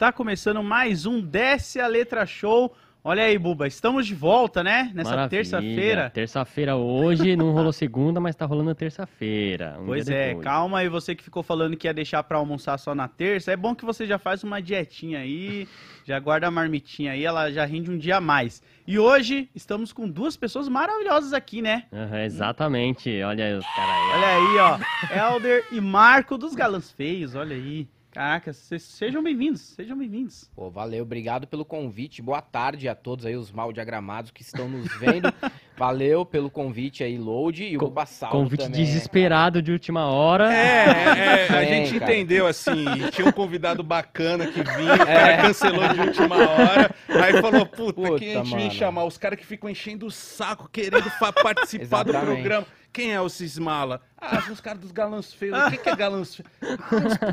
Está começando mais um Desce a Letra Show. Olha aí, Buba, estamos de volta, né? Nessa Maravilha. terça-feira. Terça-feira hoje, não rolou segunda, mas tá rolando terça-feira. um Pois é, depois. calma aí, você que ficou falando que ia deixar pra almoçar só na terça. É bom que você já faz uma dietinha aí, já guarda a marmitinha aí, ela já rende um dia a mais. E hoje estamos com duas pessoas maravilhosas aqui, né? Aham, exatamente, olha aí os caras aí. Olha aí, ó. Helder e Marco dos Galãs Feios, olha aí. Caraca, sejam bem-vindos, sejam bem-vindos. Pô, valeu, obrigado pelo convite. Boa tarde a todos aí, os mal diagramados que estão nos vendo. valeu pelo convite aí, Load. E o Salvo Convite também, desesperado de última hora. É, é, a Bem, gente cara. entendeu assim, tinha um convidado bacana que vinha, o cara cancelou de última hora, aí falou, puta, Puta, quem a gente vem mano. chamar? Os caras que ficam enchendo o saco, querendo participar do Exatamente. programa. Quem é o Cismala? Ah, são os caras dos galãs feios. O que, que é galãs feios?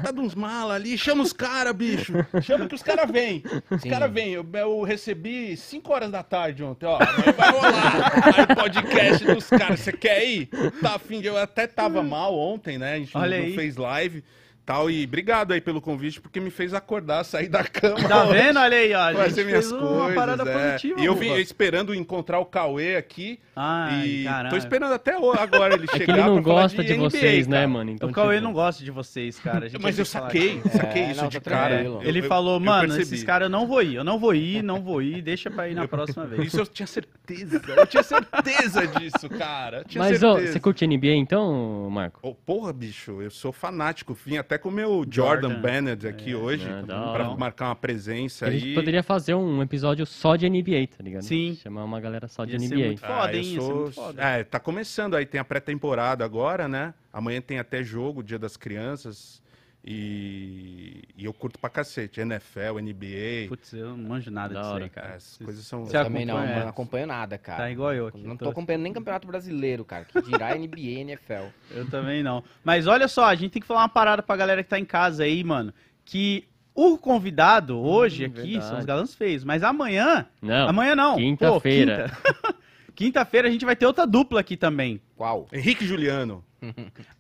Ah, de uns mala ali. Chama os caras, bicho. Chama que os caras vêm. Os caras vêm. Eu, eu recebi 5 horas da tarde ontem, ó. Amanhã vai rolar. Aí podcast dos caras. Você quer ir? Tá afim de... Eu até tava mal ontem, né? A gente Olha não aí. fez live. Tal, e obrigado aí pelo convite, porque me fez acordar, sair da cama. Tá hoje. vendo? Olha aí, ó. Fazer gente minhas fez coisas. uma parada é. positiva. E eu vim esperando encontrar o Cauê aqui. Ai, e caralho. tô esperando até agora ele É chegar. que ele não pra falar gosta de, NBA, vocês, né, cara. mano? Então, o Cauê tipo, não gosta de vocês, cara. A gente Mas eu saquei, saquei É, isso não, de cara. tranquilo. Ele Eu- falou, eu mano, esses caras eu não vou ir, eu não vou ir, não vou ir, deixa pra ir na próxima vez. Isso eu tinha certeza. Eu tinha certeza disso, cara. Tinha Mas, ó, você curte NBA então, Marco? Ô, porra, bicho, eu sou fanático. Vim até com o meu Jordan, Jordan. Bennett aqui hoje, Ah, da pra hora. marcar uma presença A aí. gente poderia fazer um episódio só de NBA, tá ligado? Sim. Chamar uma galera só de Ia ser NBA. muito foda, Ah? Ia ser sou- muito foda. É, tá começando aí, tem a pré-temporada agora, né? Amanhã tem até jogo, Dia das Crianças. E, e eu curto pra cacete. NFL, NBA. Putz, eu não manjo nada Da disso hora. aí, cara. Essas coisas são. Você Eu também não, acompanha? mano, não acompanho nada, cara. Tá igual eu aqui. Não tô- tô acompanhando nem Campeonato Brasileiro, cara. Que dirá NBA e NFL. Eu também não. Mas olha só, a gente tem que falar uma parada pra galera que tá em casa aí, mano. Que o convidado hoje Hum, aqui verdade. são os galãs feios. Mas amanhã. Não, amanhã não. pô, quinta-feira. quinta. Quinta-feira a gente vai ter outra dupla aqui também. Qual? Henrique e Juliano.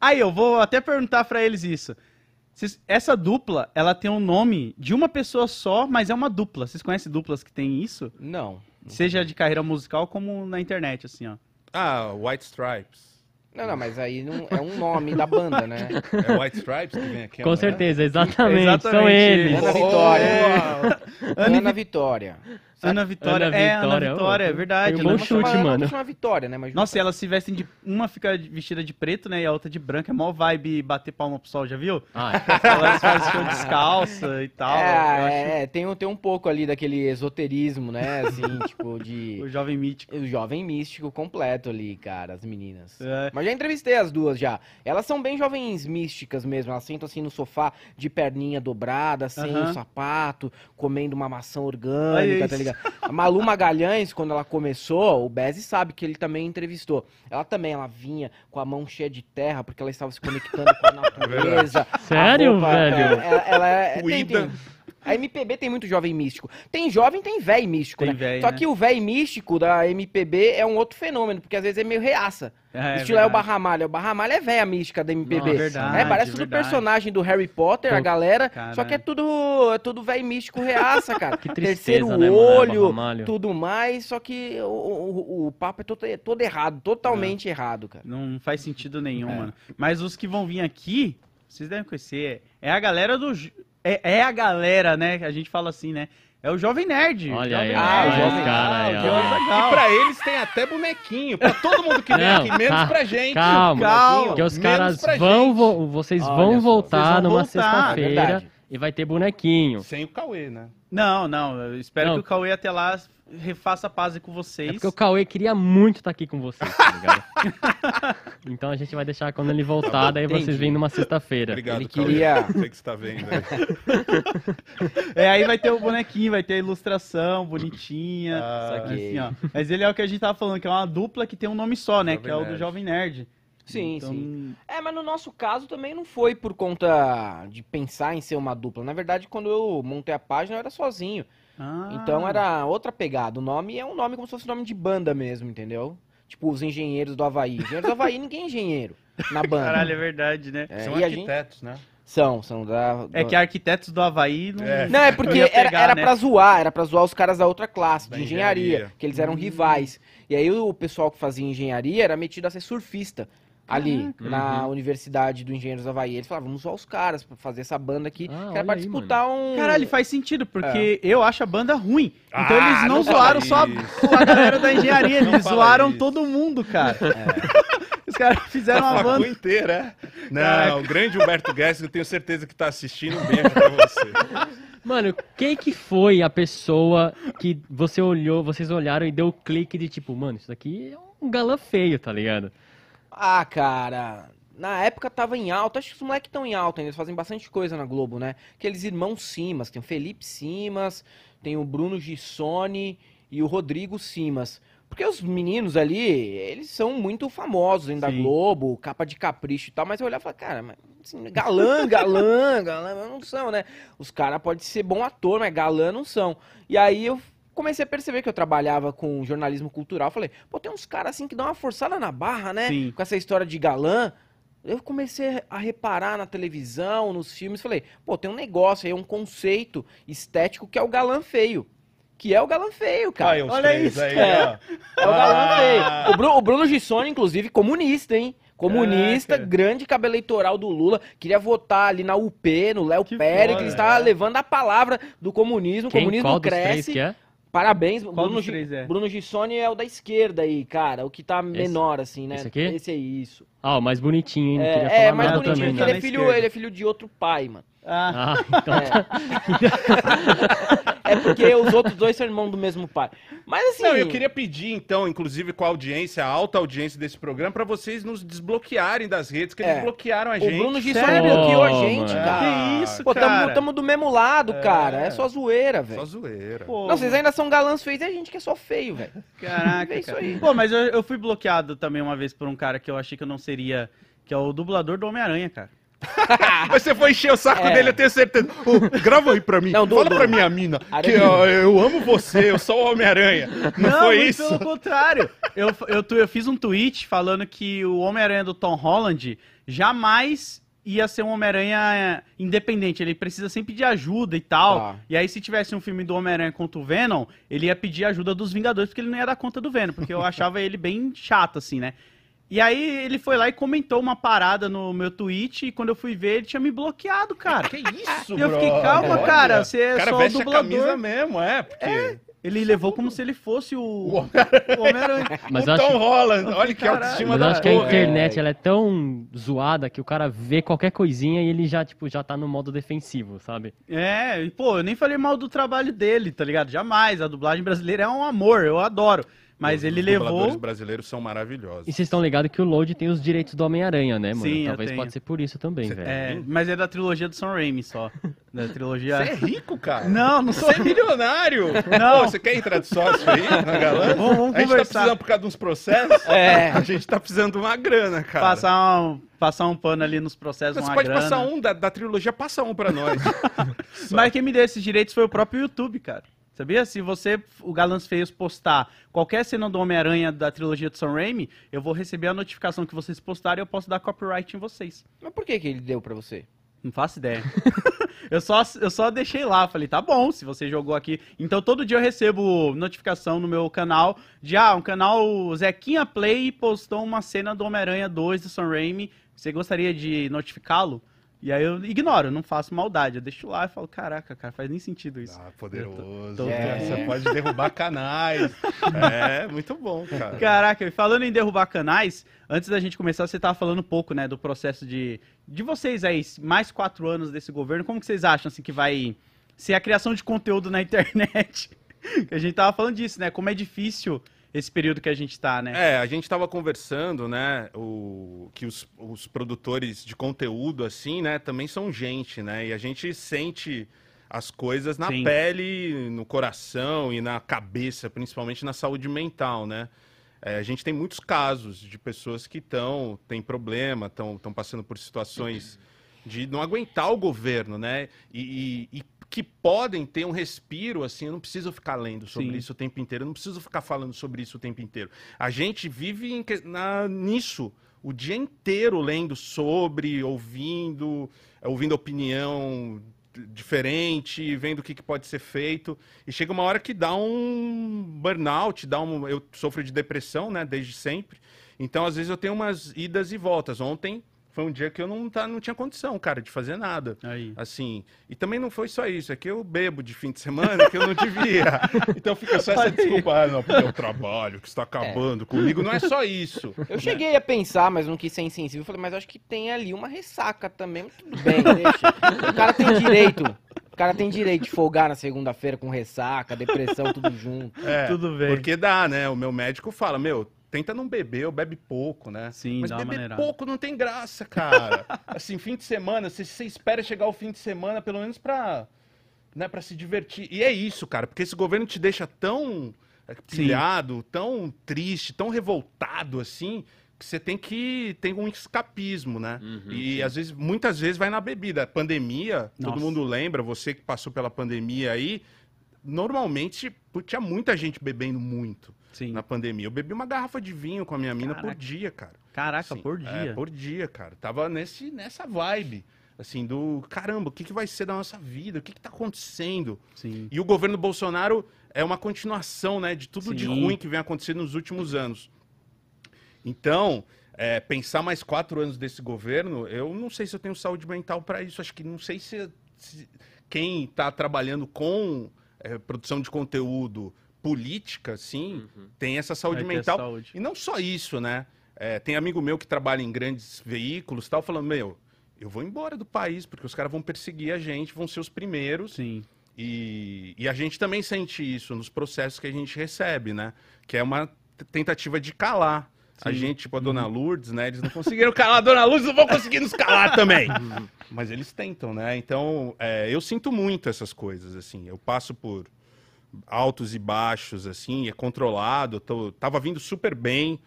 Aí, eu vou até perguntar pra eles isso. Essa dupla, ela tem um nome de uma pessoa só, mas é uma dupla. Vocês conhecem duplas que tem isso? Não. Seja de carreira musical como na internet, assim, ó. Ah, White Stripes. Não, não, mas aí não é um nome da banda, né? É White Stripes que vem aqui Com amanhã? certeza, exatamente, são Exatamente. eles. Ana Vitória. Ana Vitória. Ana Vitória. Ana é, Ana Vitória, Vitória, ó, é verdade. foi um Ana bom Vitória. chute, mano. Uma Vitória, né? Mas Nossa, e elas se vestem de. Uma fica vestida de preto, né? E a outra de branco. É mó vibe bater palma pro sol, já viu? Ah, Elas fazem show descalça e tal. eu acho É, é, tem, um- tem um pouco ali daquele esoterismo, né? Assim, tipo, de. o jovem mítico. O jovem místico completo ali, cara, as meninas. É. Mas já entrevistei as duas já. Elas são bem jovens místicas mesmo. Elas sentam assim no sofá de perninha dobrada, sem Aham. o sapato, comendo uma maçã orgânica, tá ligado? A Malu Magalhães, quando ela começou, o Bezzi sabe que ele também entrevistou. Ela também, ela vinha com a mão cheia de terra, porque ela estava se conectando com a natureza. A Sério, roupa- velho? Ela, ela é. tem- Cuida. tem- a MPB tem muito jovem místico. Tem jovem, tem véi místico, Tem né? véi, Só né? que o véi místico da MPB é um outro fenômeno, porque às vezes é meio reaça. É, Estilo é o verdade. Barramalha. O Barramalha é véia mística da MPB. Nossa, verdade, é, parece tudo verdade. personagem do Harry Potter, a Pô, galera. caralho. Só que é tudo, é tudo véi místico reaça, cara. Que Terceiro tristeza, né, mano? É, olho, Barramalho. tudo mais. Só que o, o, o papo é todo, é todo errado, totalmente errado, cara. Não faz sentido nenhum, É. mano. Mas os que vão vir aqui, vocês devem conhecer. É a galera do. É, é a galera, né? que A gente fala assim, né? É o Jovem Nerd. Olha Jovem aí, Nerd. olha esse cara aí, o ó. Jovem E pra eles tem até bonequinho. Pra todo mundo que vem aqui, menos pra gente. calma. Calma. Porque os caras vão, vo- vocês Olha vão só, voltar vocês vão numa voltar, é sexta-feira verdade. e vai ter bonequinho. Sem o Cauê, né? Não, não. Eu espero Não. que o Cauê até lá refaça a paz com É vocês. porque o Cauê queria muito estar aqui com vocês, tá ligado? então a gente vai deixar quando ele voltar, daí vocês vêm numa sexta-feira. Obrigado, Ele Cauê. queria- Sei que você tá vendo. Né? É, aí vai ter o bonequinho, vai ter a ilustração bonitinha. Ah, assim, ó. Mas ele é o que a gente tava falando, que é uma dupla que tem um nome só, né? Jovem que é o do. Jovem Nerd. Sim, Então, sim. É, mas no nosso caso também não foi por conta de pensar em ser uma dupla. Na verdade, quando eu montei a página, eu era sozinho. Ah, Então era outra pegada. O nome é um nome como se fosse nome de banda mesmo, entendeu? Tipo, os engenheiros do Havaí. Engenheiros do Havaí, ninguém é engenheiro na banda. Caralho, é verdade, né? É, São e a gente- arquitetos, né? São, são da. É que arquitetos do Havaí não. É. Não, é porque era, pegar, era né? pra zoar, era pra zoar os caras da outra classe, Da de engenharia, engenharia. que eles eram Hum. rivais. E aí o pessoal que fazia engenharia era metido a ser surfista ali Caraca. na Uhum. Universidade do Engenheiros do Havaí. Eles falavam, vamos zoar os caras pra fazer essa banda aqui, Ah, que era pra aí, disputar um... Caralho, faz sentido, porque eu acho a banda ruim. Então Ah, eles não, não zoaram só isso. a galera da engenharia, eles zoaram isso. todo mundo, cara. É. Os caras fizeram a uma banda. inteira, é? Não, Caraca. o grande Humberto Guedes, eu tenho certeza que tá assistindo. Um beijo pra você. Mano, quem que foi a pessoa que você olhou, vocês olharam e deu o clique de tipo, mano, isso daqui é um galã feio, tá ligado? Ah, cara, na época tava em alta, acho que os moleques estão em alta ainda, eles fazem bastante coisa na Globo, né? Aqueles irmãos Simas, tem o Felipe Simas, tem o Bruno Gissoni e o Rodrigo Simas. Porque os meninos ali, eles são muito famosos ainda da. Globo, capa de capricho e tal, mas eu olhava e falava, cara, mas assim, galã, galã, galã, não são, né? Os caras podem ser bom ator, mas galã não são. E aí eu comecei a perceber que eu trabalhava com jornalismo cultural. Falei, pô, tem uns caras assim que dão uma forçada na barra, né? Sim. Com essa história de galã. Eu comecei a reparar na televisão, nos filmes. Falei, pô, tem um negócio aí, um conceito estético que é o galã feio. Que é o galã feio, cara. Os Olha isso, aí, cara. ó. É o galã Ah. feio. O, Bru- o Bruno Gissoni, inclusive, comunista, hein? Comunista, Caraca. grande cabo eleitoral do Lula. Queria votar ali na UP, no Léo Pérez, que estava é. levando a palavra do comunismo. O Quem, comunismo qual dos três cresce. que é? Parabéns, Qual Bruno, três é? Bruno Gissoni é o da esquerda aí, cara. O que tá menor, assim, né? esse aqui? Esse aí, isso. Ah, o mais bonitinho, hein? Não queria É, falar é mais nada bonitinho, também. porque tá ele é, filho, esquerda. ele é filho de outro pai, mano. Ah, Ah, então É porque os outros dois são irmãos do mesmo pai. Mas assim. Não, eu queria pedir, então, inclusive com a audiência, a alta audiência desse programa, pra vocês nos desbloquearem das redes, que É. eles bloquearam a O gente. Bruno Gissoni Sério? bloqueou a gente, mano. cara. que isso, Pô, tamo, cara. tamo do mesmo lado, cara. É só zoeira, Só velho. zoeira. Pô, Não, vocês ainda são galãs feios e a gente que é só feio, velho. Caraca, É isso cara. aí. Pô, mas eu, eu fui bloqueado também uma vez por um cara que eu achei que eu não seria, que é o dublador do Homem-Aranha, cara. Mas você foi encher o saco É. dele, eu tenho certeza. Ô, grava aí pra mim. Não, do- Fala do- pra minha mina que Aranha. ó, eu amo você, eu sou o Homem-Aranha. Não, foi muito isso? pelo contrário. Eu, eu, eu fiz um tweet falando que o Homem-Aranha do Tom Holland jamais ia ser um Homem-Aranha independente. Ele precisa sempre de ajuda e tal. Tá. E aí, se tivesse um filme do Homem-Aranha contra o Venom, ele ia pedir ajuda dos Vingadores, porque ele não ia dar conta do Venom. Porque eu achava ele bem chato, assim, né? E aí ele foi lá e comentou uma parada no meu tweet, e quando eu fui ver, ele tinha me bloqueado, cara. Que isso, E eu fiquei, calma, cara, Olha, você é cara só o veste a dublador. camisa mesmo, é, porque... Ele levou como se ele fosse o, O Homem-Aranha. Mas o Tom acho- Holland, olha que Caralho. autoestima Mas eu da acho que a internet ela é tão zoada que o cara vê qualquer coisinha e ele já, tipo, já tá no modo defensivo, sabe? É, e, pô, eu nem falei mal do trabalho dele, tá ligado? Jamais. A dublagem brasileira é um amor, eu adoro. Mas Os ele levou. brasileiros são maravilhosos. E vocês estão ligados que o Load tem os direitos do Homem-Aranha, né, mano? Sim, eu Talvez tenho. pode ser por isso também, Você- velho. É, mas é da trilogia do Sam Raimi só. Da trilogia. Você é rico, cara. Não, não sou. Você é milionário. Não. Pô, você quer entrar de sócio aí na Galã? Vamos, vamos a gente tá conversar. precisando por causa de uns processos. É. A gente tá precisando de uma grana, cara. Passar um, passar um pano ali nos processos, Você uma pode grana. passar um da, da trilogia, passa um pra nós. Mas quem me deu esses direitos foi o próprio YouTube, cara. Sabia? Se você, o Galãs Feios, postar qualquer cena do Homem-Aranha da trilogia do Sam Raimi, eu vou receber a notificação que vocês postarem e eu posso dar copyright em vocês. Mas por que que ele deu pra você? Não faço ideia. eu, só, eu só deixei lá, falei, tá bom, se você jogou aqui. Então todo dia eu recebo notificação no meu canal de, ah, um canal Zequinha Play postou uma cena do Homem-Aranha 2 do Sam Raimi. Você gostaria de notificá-lo? E aí eu ignoro, não faço maldade. Eu deixo lá e falo, caraca, cara, faz nem sentido isso. Ah, poderoso. tô- É. Você pode derrubar canais. É, muito bom, cara. Caraca, e falando em derrubar canais, antes da gente começar, você tava falando um pouco, né, do processo de, de vocês aí, mais quatro anos desse governo, como que vocês acham, assim, que vai ser a criação de conteúdo na internet? que a gente tava falando disso, né, como é difícil esse período que a gente tá, né? É, a gente estava conversando, né, o, que os, os produtores de conteúdo, assim, né, também são gente, né, e a gente sente as coisas na Sim. pele, no coração e na cabeça, principalmente na saúde mental, né. é, a gente tem muitos casos de pessoas que estão, têm problema, estão passando por situações de não aguentar o governo, né? E, e, e que podem ter um respiro, assim, eu não preciso ficar lendo sobre Sim. isso o tempo inteiro, eu não preciso ficar falando sobre isso o tempo inteiro. A gente vive em na- nisso o dia inteiro lendo sobre, ouvindo, eh, ouvindo opinião diferente, vendo o que, que pode ser feito. E chega uma hora que dá um burnout, dá um. Eu sofro de depressão, né, desde sempre. Então, às vezes, eu tenho umas idas e voltas. Ontem foi um dia que eu não, tá, não tinha condição, cara, de fazer nada. Aí. Assim, e também não foi só isso, é que eu bebo de fim de semana que eu não devia. Então fica só essa aí. desculpa, ah, não, porque é o trabalho que está acabando comigo. Não é só isso. Eu cheguei a pensar, mas não quis ser insensível. Eu falei, mas acho que tem ali uma ressaca também. Tudo bem, deixa. O cara tem direito. O cara tem direito de folgar na segunda-feira com ressaca, depressão, tudo junto. É, Tudo bem. Porque dá, né? O meu médico fala, meu, tenta não beber, eu bebe pouco, né? Sim, Mas dá beber maneirada. pouco não tem graça, cara. assim, fim de semana, você, você espera chegar o fim de semana, pelo menos pra, né, pra se divertir. E é isso, cara, porque esse governo te deixa tão é, pilhado, tão triste, tão revoltado, assim, que você tem que ter um escapismo, né? Uhum, e às vezes, muitas vezes vai na bebida. Pandemia, Nossa. todo mundo lembra, você que passou pela pandemia aí, normalmente tinha muita gente bebendo muito Sim. na pandemia. Eu bebi uma garrafa de vinho com a minha mina Caraca. por dia, cara. Caraca, Assim, por dia. É, por dia, cara. Tava nesse, nessa vibe, assim, do caramba, o que, que vai ser da nossa vida? O que, que tá acontecendo? Sim. E o governo Bolsonaro é uma continuação, né, de tudo de Sim. ruim que vem acontecendo nos últimos anos. Então, é, pensar mais quatro anos desse governo, eu não sei se eu tenho saúde mental para isso. Acho que não sei se, se quem está trabalhando com é, produção de conteúdo política, sim, tem essa saúde Vai mental. saúde. E não só isso, né? É, tem amigo meu que trabalha em grandes veículos e tal, falando, meu, eu vou embora do país, porque os caras vão perseguir a gente, vão ser os primeiros. Sim. E, e a gente também sente isso nos processos que a gente recebe, né? Que é uma tentativa de calar. A Sim. gente, tipo a Dona Lourdes, né? Eles não conseguiram calar a Dona Lourdes, não vão conseguir nos calar também. Mas eles tentam, né? Então, é, eu sinto muito essas coisas, assim. Eu passo por altos e baixos, assim, é controlado. Tô, tava vindo super bem,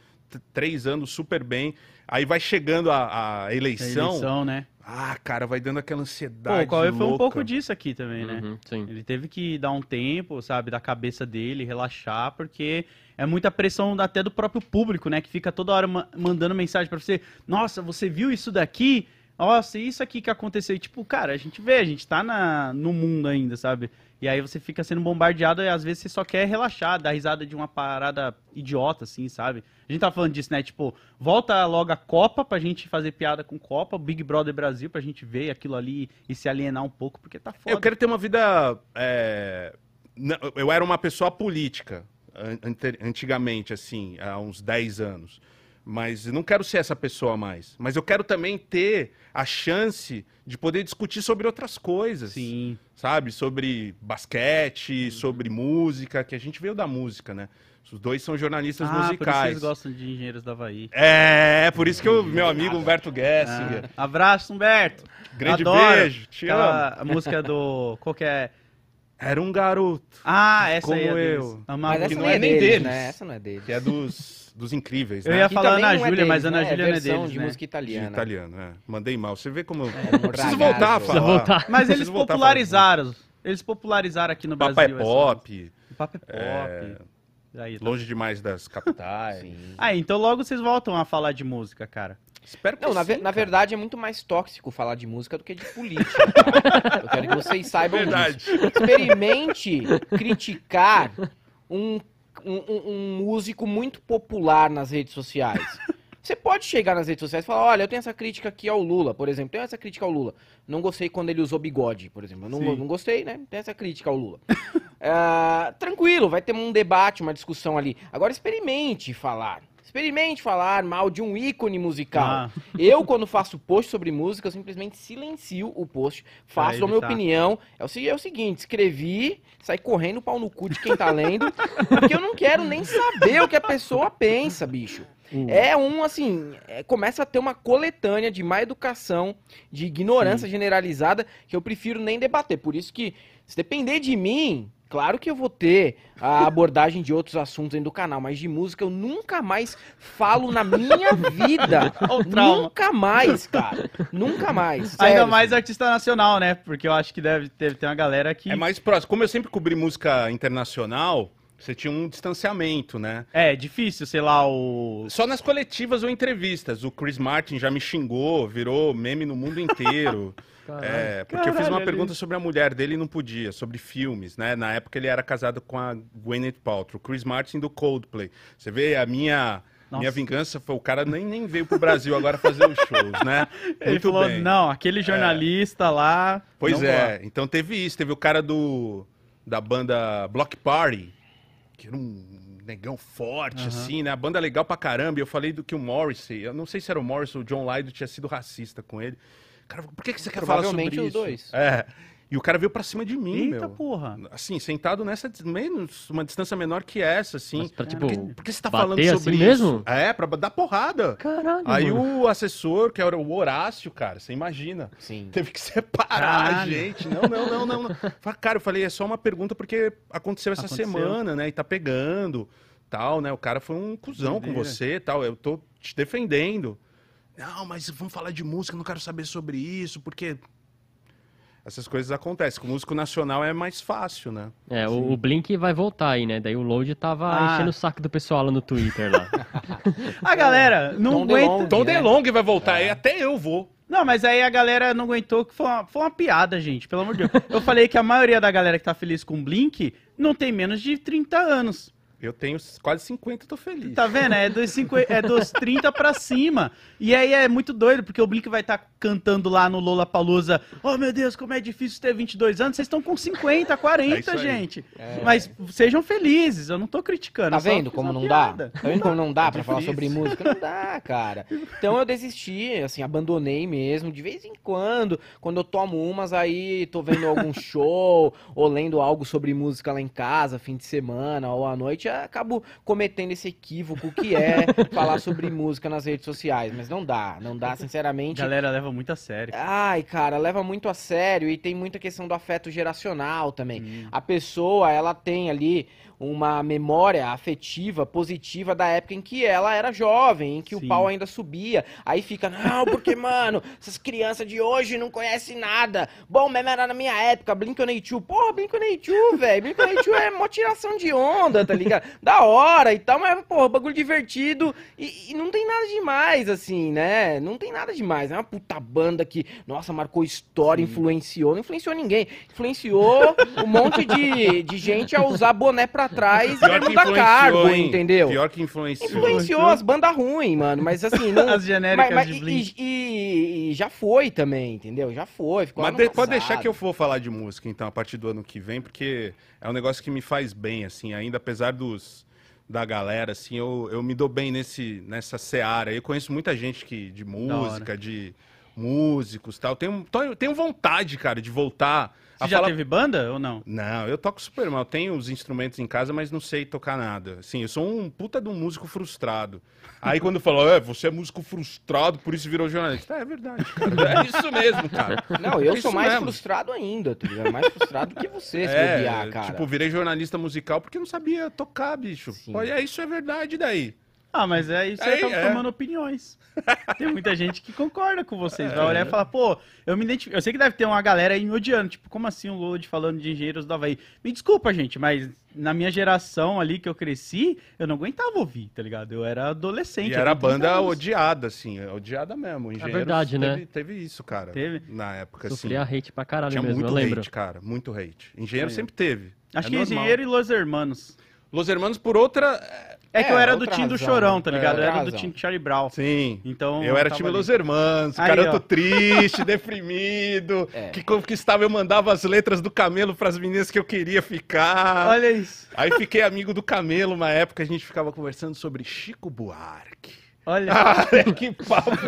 três anos super bem. Aí vai chegando a, a A eleição. eleição, né? Ah, cara, vai dando aquela Pô, ansiedade. o Cauê foi um pouco disso aqui também, né? Uhum, sim. Ele teve que dar um tempo, sabe, da cabeça dele, relaxar, porque é muita pressão até do próprio público, né? Que fica toda hora ma- mandando mensagem pra você. Nossa, você viu isso daqui? Nossa, isso aqui que aconteceu. E, tipo, cara, a gente vê, a gente tá na, no mundo ainda, sabe? E aí você fica sendo bombardeado e às vezes você só quer relaxar, dar risada de uma parada idiota, assim, sabe? A gente tá falando disso, né? Tipo, volta logo a Copa pra gente fazer piada com Copa, Big Brother Brasil pra gente ver aquilo ali e se alienar um pouco, porque tá foda. Eu quero ter uma vida. é, Eu era uma pessoa política antigamente, assim, há uns 10 anos. Mas eu não quero ser essa pessoa mais. Mas eu quero também ter a chance de poder discutir sobre outras coisas. Sim. Sabe? Sobre basquete, sobre música, que a gente veio da música, né? Os dois são jornalistas Ah, por isso musicais. vocês gostam de Engenheiros da Havaí. É, é por isso que o meu amigo Humberto Gessinger. Ah, abraço, Humberto. Grande Adoro. beijo, te amo. Aquela a música do... Qual que é? Era um garoto. Ah, essa Como aí é deles. eu. Amava Mas que essa muito. não, não é, é nem deles, deles. né? Essa não é deles. Que é dos, dos incríveis, Eu né? ia Que falar também Ana não é Júlia, deles, mas Ana né? Júlia é não é versão deles, de né? música De italiana. italiano, é. Mandei mal. Você vê como. um Preciso ragazzo. voltar a Precisa falar. voltar. Mas eles Preciso voltar a falar. popularizaram. Eles popularizaram aqui no Papai Brasil. essa Pop, música. Papo é pop. Aí, tá. longe demais das capitais. Sim. Ah, então logo vocês voltam a falar de música, cara. Espero que Não, na, sim, ve- na cara. verdade é muito mais tóxico falar de música do que de política. tá? Eu quero que vocês saibam Verdade. disso. Experimente criticar um, um, um- músico muito popular nas redes sociais. Você pode chegar nas redes sociais e falar, olha, eu tenho essa crítica aqui ao Lula, por exemplo. Tenho essa crítica ao Lula. Não gostei quando ele usou bigode, por exemplo. Eu não, não gostei, né? Tem essa crítica ao Lula. Ah, tranquilo, vai ter um debate, uma discussão ali. Agora experimente falar. Experimente falar mal de um ícone musical. Ah. Eu, quando faço post sobre música, eu simplesmente silencio o post, faço a minha opinião. É o, é o seguinte, escrevi, saí correndo pau no cu de quem tá lendo, porque eu não quero nem saber o que a pessoa pensa, bicho. É um, assim, é, começa a ter uma coletânea de má educação, de ignorância generalizada, que eu prefiro nem debater. Por isso que, se depender de mim, Claro que eu vou ter a abordagem de outros assuntos dentro do canal, mas de música eu nunca mais falo na minha vida. Nunca mais, cara. Nunca mais. Ainda sério. mais artista nacional, né? Porque eu acho que deve ter, ter uma galera que. É mais próximo. Como eu sempre cobri música internacional, você tinha um distanciamento, né? É, difícil, sei lá, o. Só nas coletivas ou entrevistas. O Chris Martin já me xingou, virou meme no mundo inteiro. É, porque eu fiz Caralho, uma ele- pergunta sobre a mulher dele e não podia, sobre filmes, né? Na época ele era casado com a Gwyneth Paltrow, Chris Martin do Coldplay. Você vê, a minha, Nossa. minha vingança foi o cara nem, nem veio pro Brasil agora fazer os shows, né? Ele Muito falou, bem. não, aquele jornalista lá. Pois é, gosta. então teve isso. Teve o cara do da banda Block Party, que era um negão forte, Aham. assim, né? A banda legal pra caramba. E eu falei do que o Morrissey, eu não sei se era o Morrissey ou o John Lydon tinha sido racista com ele. Cara, por que, que você quer falar sobre Provavelmente os isso? dois. É. E o cara veio pra cima de mim, Eita meu. porra. Assim, sentado nessa, menos, uma distância menor que essa, assim. Mas pra, tipo, Por que, por que você tá falando assim sobre isso? mesmo? É, pra dar porrada. Caralho. Aí mano. o assessor, que era o Horácio, cara, você imagina. Sim. Teve que separar Caralho. a gente. Não, não, não, não. não. Fala, Cara, eu falei, é só uma pergunta porque aconteceu essa Aconteceu. semana, né? E tá pegando, tal, né? O cara foi um cuzão com Doideira. você, tal. Eu tô te defendendo. Não, mas vamos falar de música, não quero saber sobre isso, porque essas coisas acontecem. Com músico nacional é mais fácil, né? É, o, o Blink vai voltar aí, né? Daí o Load tava Ah. enchendo o saco do pessoal lá no Twitter lá. A galera não Tom aguenta. DeLonge. Tom né? DeLonge vai voltar aí, até eu vou. Não, mas aí a galera não aguentou, que foi uma, foi uma piada, gente, pelo amor de Deus. Eu falei que a maioria da galera que tá feliz com o Blink não tem menos de 30 anos. Eu tenho quase 50, tô feliz. Tá vendo? É dos, 50, é dos 30 pra cima. E aí é muito doido, porque o Blink vai estar cantando lá no Lollapalooza. Oh, meu Deus, como é difícil ter 22 anos. Vocês estão com 50, É 40, isso aí. gente. Mas sejam felizes, eu não tô criticando. Tá vendo como não dá? Tá vendo como não dá pra É falar difícil. sobre música? Não dá, cara. Então eu desisti, assim, abandonei mesmo. De vez em quando, quando eu tomo umas, aí tô vendo algum show ou lendo algo sobre música lá em casa, fim de semana ou à noite, eu acabo cometendo esse equívoco que é falar sobre música nas redes sociais. Mas não dá, não dá, A sinceramente. galera leva muito a sério. Ai, cara, leva muito a sério e tem muita questão do afeto geracional também. Hum. A pessoa, ela tem ali uma memória afetiva positiva da época em que ela era jovem, em que Sim. o pau ainda subia. Aí fica, não, porque, mano, essas crianças de hoje não conhecem nada. Bom, mesmo era na minha época, Blink-182. Porra, Blink-182, velho. Blink-182 é mó tiração de onda, tá ligado? Da hora e tal, mas, porra, bagulho divertido e, e não tem nada demais, assim, né? Não tem nada demais. É uma puta banda que, nossa, marcou história, influenciou. Não influenciou ninguém. Influenciou um monte de, de gente a usar boné pra trás e bermuda cargo, influenciou, hein? entendeu? Pior que influenciou. Influenciou as bandas ruins, mano. Mas assim, não. As genéricas mas- mas- de e, Blink. e- e já foi também, entendeu? Já foi. Ficou Mas de- pode deixar que eu for falar de música, então, a partir do ano que vem, porque é um negócio que me faz bem, assim, ainda apesar dos da galera, assim, eu, eu me dou bem nesse, nessa seara. Eu conheço muita gente que, de música, de músicos tal. Tenho, tenho vontade, cara, de voltar Você a já falar... teve banda ou não? Não, eu toco super mal. Tenho os instrumentos em casa, mas não sei tocar nada. Assim, eu sou um puta de um músico frustrado. Aí quando falou, é, você é músico frustrado, por isso virou jornalista. É, é verdade, cara. É isso mesmo, cara. Não, eu É sou mais mesmo. frustrado ainda, tá ligado? Mais frustrado que você, se É, bobear, cara. tipo, virei jornalista musical porque não sabia tocar, bicho. Sim. Olha, isso é verdade daí. Ah, mas aí você Aí, acaba é. tomando opiniões. Tem muita gente que concorda com vocês. Vai olhar e falar, pô, eu me identifico. Eu sei que deve ter uma galera aí me odiando. Tipo, como assim o Load falando de engenheiros do Havaí? Me desculpa, gente, mas na minha geração ali que eu cresci, eu não aguentava ouvir, tá ligado? Eu era adolescente. E era tenho 30 banda anos. odiada, assim, odiada mesmo. Engenheiros verdade, né? teve, Teve isso, cara. Teve? Na época, assim. Sofria hate pra caralho Tinha mesmo, muito eu lembro. hate, cara. Muito hate. Engenheiro Aí. sempre teve. Acho É que normal. engenheiro e Los Hermanos. Los Hermanos, por outra. É, que É, eu era do time do Chorão, né? tá É, ligado? eu era do time do Charlie Brown. Sim. Então. Eu era time ali. Los Hermanos, Aí, garoto ó. triste, deprimido, É. que conquistava, eu mandava as letras do Camelo pras meninas que eu queria ficar. Olha isso. Aí fiquei amigo do Camelo, uma época a gente ficava conversando sobre Chico Buarque. Olha. Ah, que papo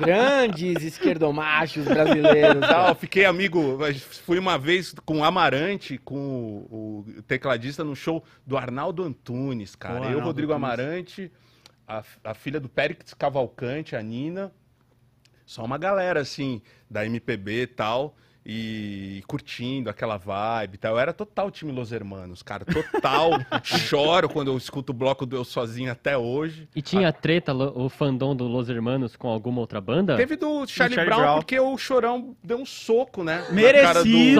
Grandes esquerdomachos brasileiros. legal. Fiquei amigo, fui uma vez com o Amarante, com o, o tecladista no show do Arnaldo Antunes, cara. Pô, eu, Arnaldo Rodrigo Antunes. Amarante, a, a filha do Périx Cavalcante, a Nina. Só uma galera, assim, da MPB e tal. E curtindo aquela vibe e tal. Eu era total time Los Hermanos, cara. Total. Choro quando eu escuto o bloco do Eu Sozinho até hoje. E tinha treta, lo- o fandom do Los Hermanos com alguma outra banda? Teve do Charlie, Charlie Brown, Brown. porque o Chorão deu um soco, né? na Merecido!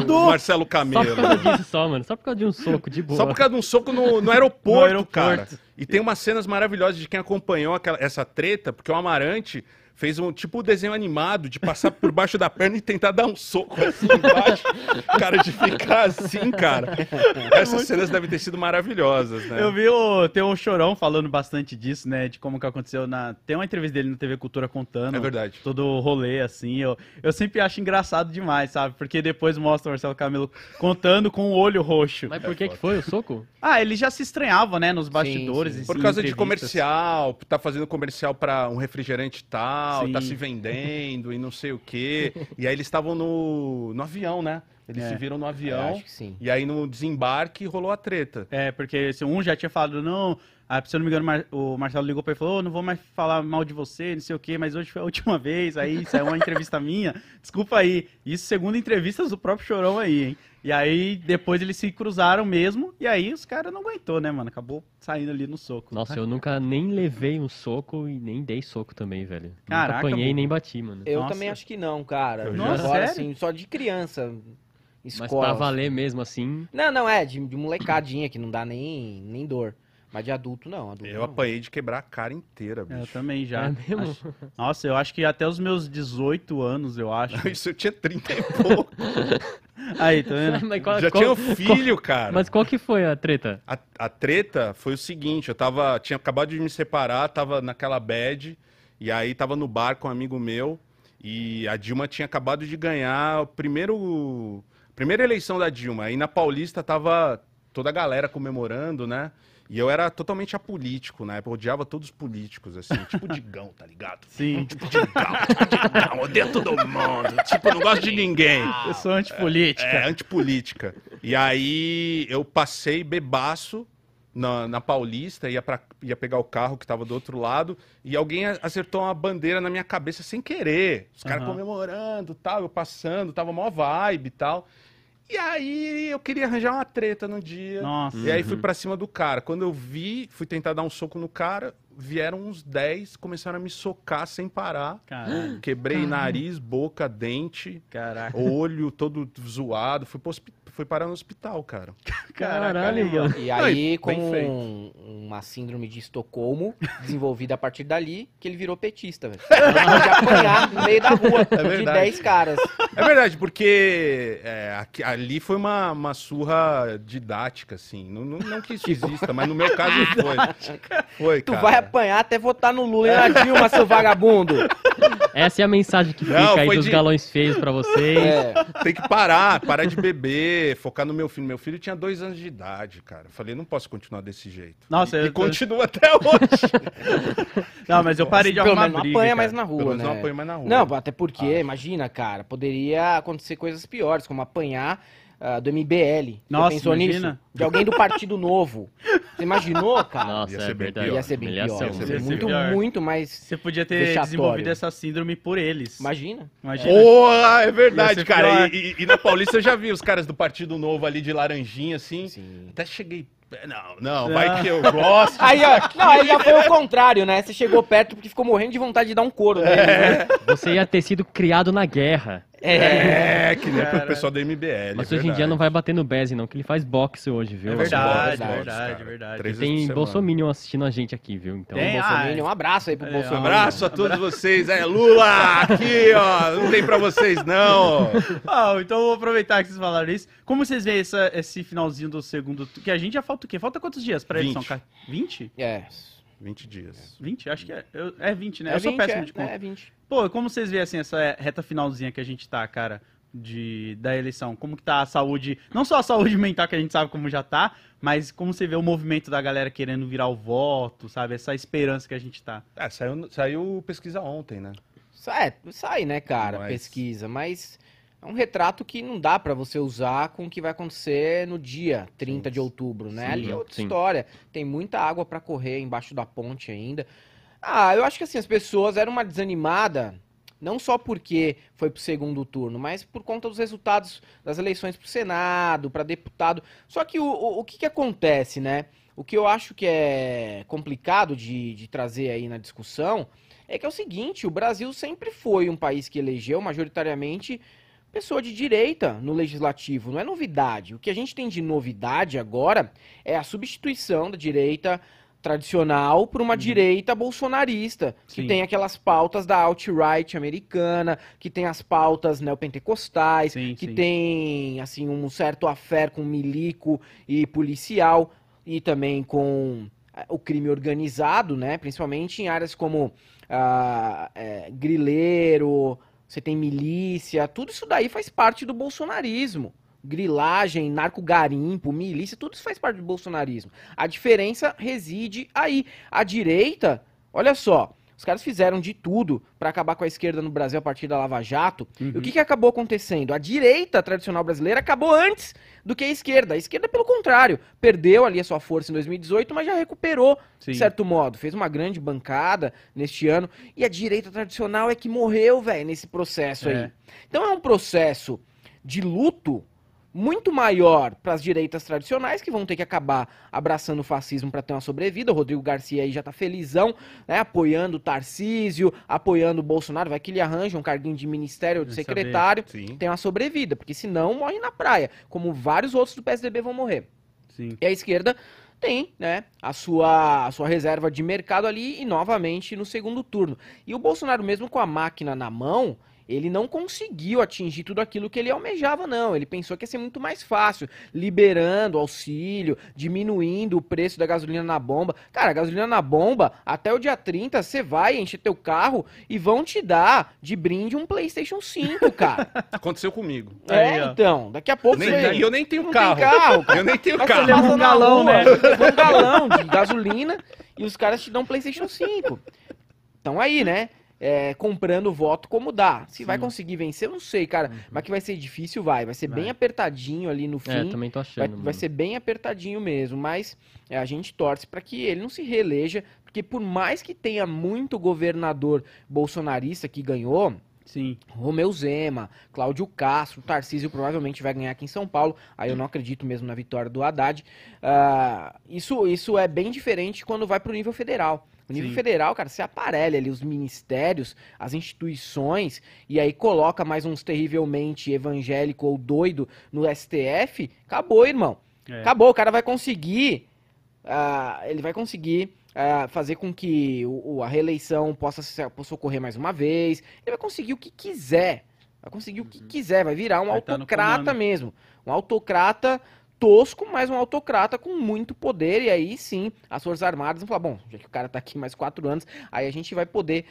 cara do Marcelo Só por Camelo. causa disso só, mano. Só por causa de um soco, de boa. Só por causa de um soco no, no aeroporto, No aeroporto. cara. E tem umas cenas maravilhosas de quem acompanhou aquela- essa treta, porque o Amarante fez um tipo desenho animado de passar por baixo da perna e tentar dar um soco assim embaixo. cara, de ficar assim, cara. Essas cenas devem ter sido maravilhosas, né? Eu vi o. Tem o Chorão falando bastante disso, né? De como que aconteceu na. Tem uma entrevista dele na TV Cultura contando. É verdade. Todo o rolê, assim. Eu, eu sempre acho engraçado demais, sabe? Porque depois mostra o Marcelo Camelo contando com o olho roxo. Mas por que que foi o soco? Ah, ele já se estranhava, né? Nos bastidores. sim. em- Por causa de comercial, tá fazendo comercial pra um refrigerante tal, Sim. tá se vendendo e não sei o quê. E aí eles estavam no, no avião, né? Eles É. se viram no Eu avião. acho que sim. E aí no desembarque rolou a treta. É, porque se um já tinha falado, não. Ah, se eu não me engano, o Marcelo ligou pra ele e falou: "Ô, não vou mais falar mal de você, não sei o quê, mas hoje foi a última vez. Aí saiu uma entrevista minha. Desculpa aí. Isso segundo entrevistas do próprio Chorão aí, hein? E aí depois eles se cruzaram mesmo. E aí os caras não aguentou, né, mano? Acabou saindo ali no soco. Nossa, eu nunca nem levei um soco e nem dei soco também, velho. Caraca, nunca apanhei Bubu. nem bati, mano. Eu Nossa. também acho que não, cara. Eu já- Agora, Nossa, assim, só de criança. Mas Escola. pra valer mesmo assim. Não, não, é, de, de molecadinha, que não dá nem, nem dor. Mas de adulto, não. Adulto, Eu não. apanhei de quebrar a cara inteira, É, Eu bicho. também já. É mesmo? Acho- Nossa, eu acho que até os meus 18 anos, eu acho. Isso eu tinha 30 e pouco. Aí, tá vendo? Mas qual- Já qual- tinha um filho, cara. Mas qual que foi a treta? A, a treta foi o seguinte, eu tava, tinha acabado de me separar, tava naquela bad, e aí tava no bar com um amigo meu, e a Dilma tinha acabado de ganhar o primeiro, primeira eleição da Dilma, aí na Paulista tava toda a galera comemorando, né? E eu era totalmente apolítico na época, eu odiava todos os políticos, assim, tipo Digão, tá ligado? Sim. Tipo Digão, tipo Digão, odeio todo mundo, tipo, não gosto de ninguém. Eu sou antipolítica. É, antipolítica. E aí eu passei bebaço na, na Paulista, ia, pra, ia pegar o carro que tava do outro lado, e alguém acertou uma bandeira na minha cabeça sem querer. Os caras Aham. comemorando tal, eu passando, tava mó vibe e tal. E aí eu queria arranjar uma treta no dia. Nossa. E aí fui pra cima do cara. Quando eu vi, fui tentar dar um soco no cara, vieram uns 10, começaram a me socar sem parar. Caralho. Quebrei nariz, boca, dente, Caraca. olho todo zoado. Fui, pro hospi- fui parar no hospital, cara. Caralho, mano. E aí, com feito. um- uma síndrome de Estocolmo, desenvolvida a partir dali, que ele virou petista, velho. de apanhar no meio da rua, de É verdade. 10 caras. É verdade, porque é, aqui- ali foi uma, uma surra didática, assim. Não, não, não que isso exista, mas no meu caso foi. Foi, Tu cara. vai apanhar até votar no Lula e na Dilma, seu vagabundo. Essa é a mensagem que fica Não, aí foi dos de- galões feios pra vocês. É. Tem que parar, parar de beber, focar no meu filho. Meu filho tinha dois anos de idade, cara. Eu falei, não posso continuar desse jeito. Nossa, e, eu- e continua até hoje. Não, mas eu parei de Pelo arrumar menos não briga, apanha cara. mais na Pelo rua, menos né? não apanho mais na rua. Não, até porque, Acho. imagina, cara, poderia acontecer coisas piores, como apanhar ah, do MBL. Nossa, pensou imagina. nisso? De alguém do Partido Novo. Você imaginou, cara? Nossa, Ia é ser bem verdade. pior. Ia ser bem Humilhação, pior. Ia ser Ia ser muito, pior. muito mais... Você podia ter Vexatório. desenvolvido essa síndrome por eles. Imagina. Imagina. Porra, é verdade, cara. E, e- e na Paulista eu já vi os caras do Partido Novo ali de laranjinha, assim. Sim. Até cheguei. Não, não, Ah. vai que eu gosto. Aí, ó, não, aí já foi o contrário, né? Você chegou perto porque ficou morrendo de vontade de dar um couro nele, né? Você ia ter sido criado na guerra. É, que nem pro pessoal do MBL. Mas é hoje em dia verdade. não vai bater no Bezzi, não, que ele faz boxe hoje, viu? É verdade, boxe, verdade, cara. verdade. Três vezes por Tem semana. Bolsominion assistindo a gente aqui, viu? Então, Tem, Bolsonaro, um abraço aí pro É, Bolsonaro. Um abraço a todos vocês. É, Lula, aqui, ó. Não tem pra vocês, não. Ah, então eu vou aproveitar que vocês falaram isso. Como vocês veem essa- esse finalzinho do segundo... Que a gente já falta o quê? Falta quantos dias pra eleição? 20. cara? 20? É. 20 dias. 20? Acho que é. eu- é 20, né? É eu sou 20, péssimo é, de conta. É 20. Pô, como vocês veem assim essa reta finalzinha que a gente tá, cara, de da eleição? Como que tá a saúde, não só a saúde mental que a gente sabe como já tá, mas como você vê o movimento da galera querendo virar o voto, sabe? Essa esperança que a gente tá. É, saiu, saiu pesquisa ontem, né? É, sai, né, cara, Mas- pesquisa, mas é um retrato que não dá pra você usar com o que vai acontecer no dia 30 de outubro, né? Sim, Ali é outra sim. história. Tem muita água pra correr embaixo da ponte ainda. Ah, eu acho que assim, as pessoas eram uma desanimada Não só porque foi pro segundo turno, mas por conta dos resultados das eleições pro Senado, para deputado. Só que o, o, o que, que acontece, né? O que eu acho que é complicado de, de trazer aí na discussão é que é o seguinte: o Brasil sempre foi um país que elegeu majoritariamente pessoa de direita no legislativo. Não é novidade. O que a gente tem de novidade agora é a substituição da direita tradicional por uma direita bolsonarista, que Sim. tem aquelas pautas da alt-right americana, que tem as pautas neopentecostais, Sim, que sim. tem assim um certo affair com milico e policial e também com ah, o crime organizado, né? Principalmente em áreas como ah, é, grileiro, você tem milícia, tudo isso daí faz parte do bolsonarismo. Grilagem, narco-garimpo, milícia, tudo isso faz parte do bolsonarismo. A diferença reside aí. A direita, olha só, os caras fizeram de tudo pra acabar com a esquerda no Brasil a partir da Lava Jato. Uhum. E o que, que acabou acontecendo? A direita tradicional brasileira acabou antes do que a esquerda. A esquerda, pelo contrário, perdeu ali a sua força em 2018, mas já recuperou Sim. de certo modo. Fez uma grande bancada neste ano. E a direita tradicional é que morreu, velho, nesse processo É. aí. Então é um processo de luto muito maior para as direitas tradicionais, que vão ter que acabar abraçando o fascismo para ter uma sobrevida. O Rodrigo Garcia aí já tá felizão, né? Apoiando o Tarcísio, apoiando o Bolsonaro. Vai que ele arranja um carguinho de ministério ou de secretário. Tem uma sobrevida, porque senão morre na praia, como vários outros do PSDB vão morrer. Sim. E a esquerda tem, né, a sua, a sua reserva de mercado ali e novamente no segundo turno. E o Bolsonaro, mesmo com a máquina na mão, ele não conseguiu atingir tudo aquilo que ele almejava, não. Ele pensou que ia ser muito mais fácil, liberando auxílio, diminuindo o preço da gasolina na bomba. Cara, a gasolina na bomba, até o dia 30, você vai encher teu carro e vão te dar de brinde um PlayStation 5, cara. Aconteceu comigo. é, Aí, então, daqui a pouco Nem, você... e eu nem tenho não carro. tem carro, cara. Eu nem tenho você carro. leva um galão, rua, né? um galão de gasolina e os caras te dão um PlayStation 5. Então aí, né? É, comprando voto como dá. Se vai Sim. conseguir vencer, eu não sei, cara. Mas que vai ser difícil, vai. Vai ser bem Vai. apertadinho ali no É, fim. também tô vai, achando. vai mano. ser bem apertadinho mesmo. Mas é, a gente torce pra que ele não se reeleja. Porque por mais que tenha muito governador bolsonarista que ganhou, Sim. Romeu Zema, Cláudio Castro, Tarcísio provavelmente vai ganhar aqui em São Paulo. Aí eu não acredito mesmo na vitória do Haddad. Ah, isso, isso é bem diferente quando vai pro nível federal. No nível Sim. federal, cara, você aparelha ali os ministérios, as instituições, e aí coloca mais uns terrivelmente evangélico ou doido no STF, acabou, irmão. É. Acabou, o cara vai conseguir. ah, ele vai conseguir ah, fazer com que o, o- a reeleição possa, possa ocorrer mais uma vez. Ele vai conseguir o que quiser. Vai conseguir o que quiser. Vai virar um Uhum. Vai tá autocrata mesmo. Um autocrata tosco, mas um autocrata com muito poder. E aí sim, as Forças Armadas vão falar: bom, já que o cara tá aqui mais quatro anos, aí a gente vai poder.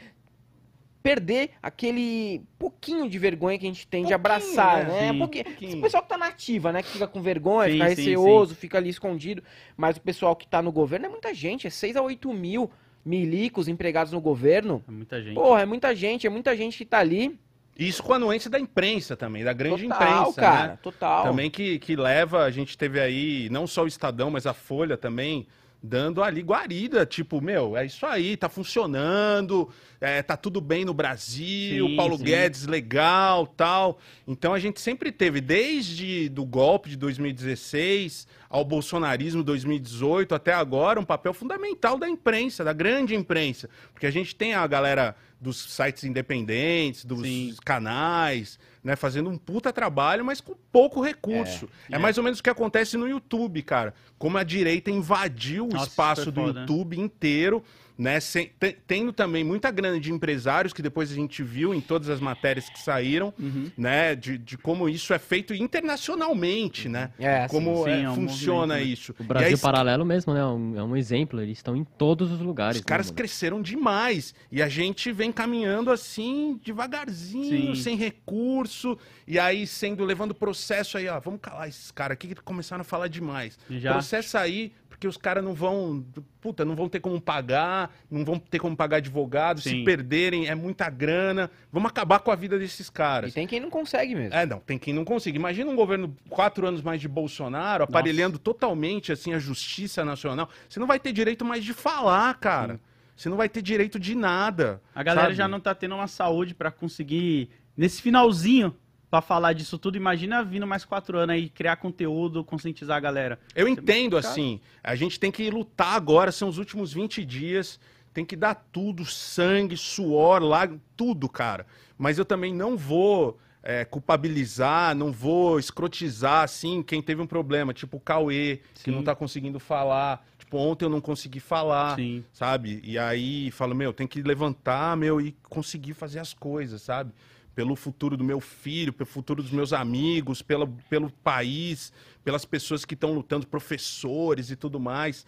Perder aquele pouquinho de vergonha que a gente tem de Pouquinho, abraçar, né? né? Sim. Um pouquinho. Esse pessoal que tá nativa, né? Que fica com vergonha, Sim, fica sim, receoso, fica ali escondido. Mas o pessoal que tá no governo é muita gente, é 6 a 8 mil milicos empregados no governo. É muita gente. Porra, é muita gente, é muita gente que tá ali. Isso com a anuência da imprensa também, da grande total, imprensa, cara, né? total. Também que, que leva, a gente teve aí, não só o Estadão, mas a Folha também, dando ali guarida, tipo, meu, é isso aí, tá funcionando, é, tá tudo bem no Brasil, Sim, Paulo sim. Guedes legal, tal. Então a gente sempre teve, desde do golpe de 2016 ao bolsonarismo 2018 até agora, um papel fundamental da imprensa, da grande imprensa, porque a gente tem a galera dos sites independentes, dos Sim. canais, né, fazendo um puta trabalho, mas com pouco recurso. É, É. mais ou menos o que acontece no YouTube, cara. Como a direita invadiu o Nossa, espaço isso do foda, né? YouTube inteiro, né, sem- te- tendo também muita grana de empresários, que depois a gente viu em todas as matérias que saíram, Uhum. né, de, de como isso é feito internacionalmente, né? É, assim, como sim, é, é um funciona né? isso. O Brasil aí, Paralelo mesmo, né? É um, é um exemplo. Eles estão em todos os lugares. Os caras né, cresceram demais. E a gente vem caminhando assim, devagarzinho, Sim. sem recurso. E aí, sendo, levando processo aí, ó. Vamos calar esses caras aqui que começaram a falar demais. Já. Processo aí, porque os caras não vão. Puta, não vão ter como pagar, não vão ter como pagar advogado. Se Sim. perderem, é muita grana. Vamos acabar com a vida desses E caras. tem quem não consegue mesmo. É, não, tem quem não consiga. Imagina um governo quatro anos mais de Bolsonaro, aparelhando totalmente assim a justiça nacional. Você não vai ter direito mais de falar, cara. você não vai ter direito de nada. A galera sabe? já não tá tendo uma saúde pra conseguir, nesse finalzinho, pra falar disso tudo. Imagina vindo mais quatro anos aí, criar conteúdo, conscientizar a galera. Eu é entendo assim, a gente tem que lutar agora, são os últimos 20 dias, tem que dar tudo, sangue, suor, lá, tudo, cara. Mas eu também não vou é, culpabilizar, não vou escrotizar, assim, quem teve um problema, tipo o Cauê, que Sim. não tá conseguindo falar. Tipo, ontem eu não consegui falar, Sim. sabe? E aí falo, meu, tem que levantar, meu, e conseguir fazer as coisas, sabe? Pelo futuro do meu filho, pelo futuro dos meus amigos, pela, pelo país, pelas pessoas que estão lutando, professores e tudo mais,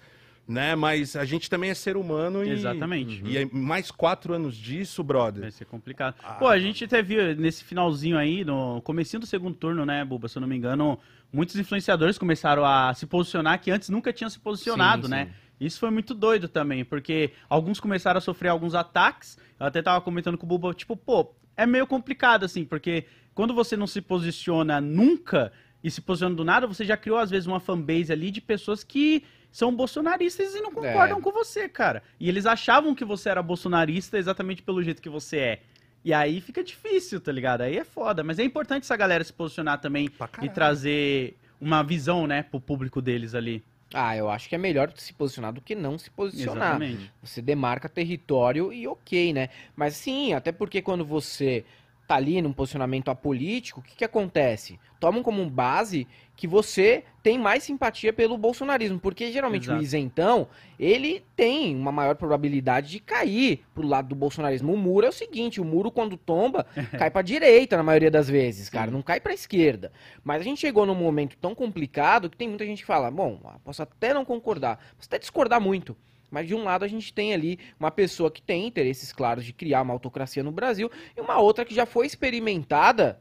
né? Mas a gente também é ser humano e... Exatamente. E mais quatro anos disso, brother. Vai ser complicado. Ah, Pô, a gente até viu nesse finalzinho aí, no comecinho do segundo turno, né, Buba? Se eu não me engano, muitos influenciadores começaram a se posicionar que antes nunca tinham se posicionado, Sim, né? sim. Isso foi muito doido também, porque alguns começaram a sofrer alguns ataques. Eu até tava comentando com o Buba, tipo, pô, é meio complicado assim, porque quando você não se posiciona nunca e se posiciona do nada, você já criou às vezes uma fanbase ali de pessoas que são bolsonaristas e não concordam É. com você, cara. E eles achavam que você era bolsonarista exatamente pelo jeito que você é. E aí fica difícil, tá ligado? Aí é foda. Mas é importante essa galera se posicionar também e trazer uma visão, né, pro público deles ali. Ah, eu acho que é melhor se posicionar do que não se posicionar. Exatamente. Você demarca território e ok, né? Mas sim, até porque quando você tá ali num posicionamento apolítico, o que, que acontece? Tomam como base que você tem mais simpatia pelo bolsonarismo, porque geralmente Exato. o isentão, ele tem uma maior probabilidade de cair pro lado do bolsonarismo. O muro é o seguinte, o muro quando tomba, cai pra direita na maioria das vezes, cara, Sim. não cai pra esquerda. Mas a gente chegou num momento tão complicado que tem muita gente que fala, bom, posso até não concordar, posso até discordar muito, mas de um lado a gente tem ali uma pessoa que tem interesses claros de criar uma autocracia no Brasil e uma outra que já foi experimentada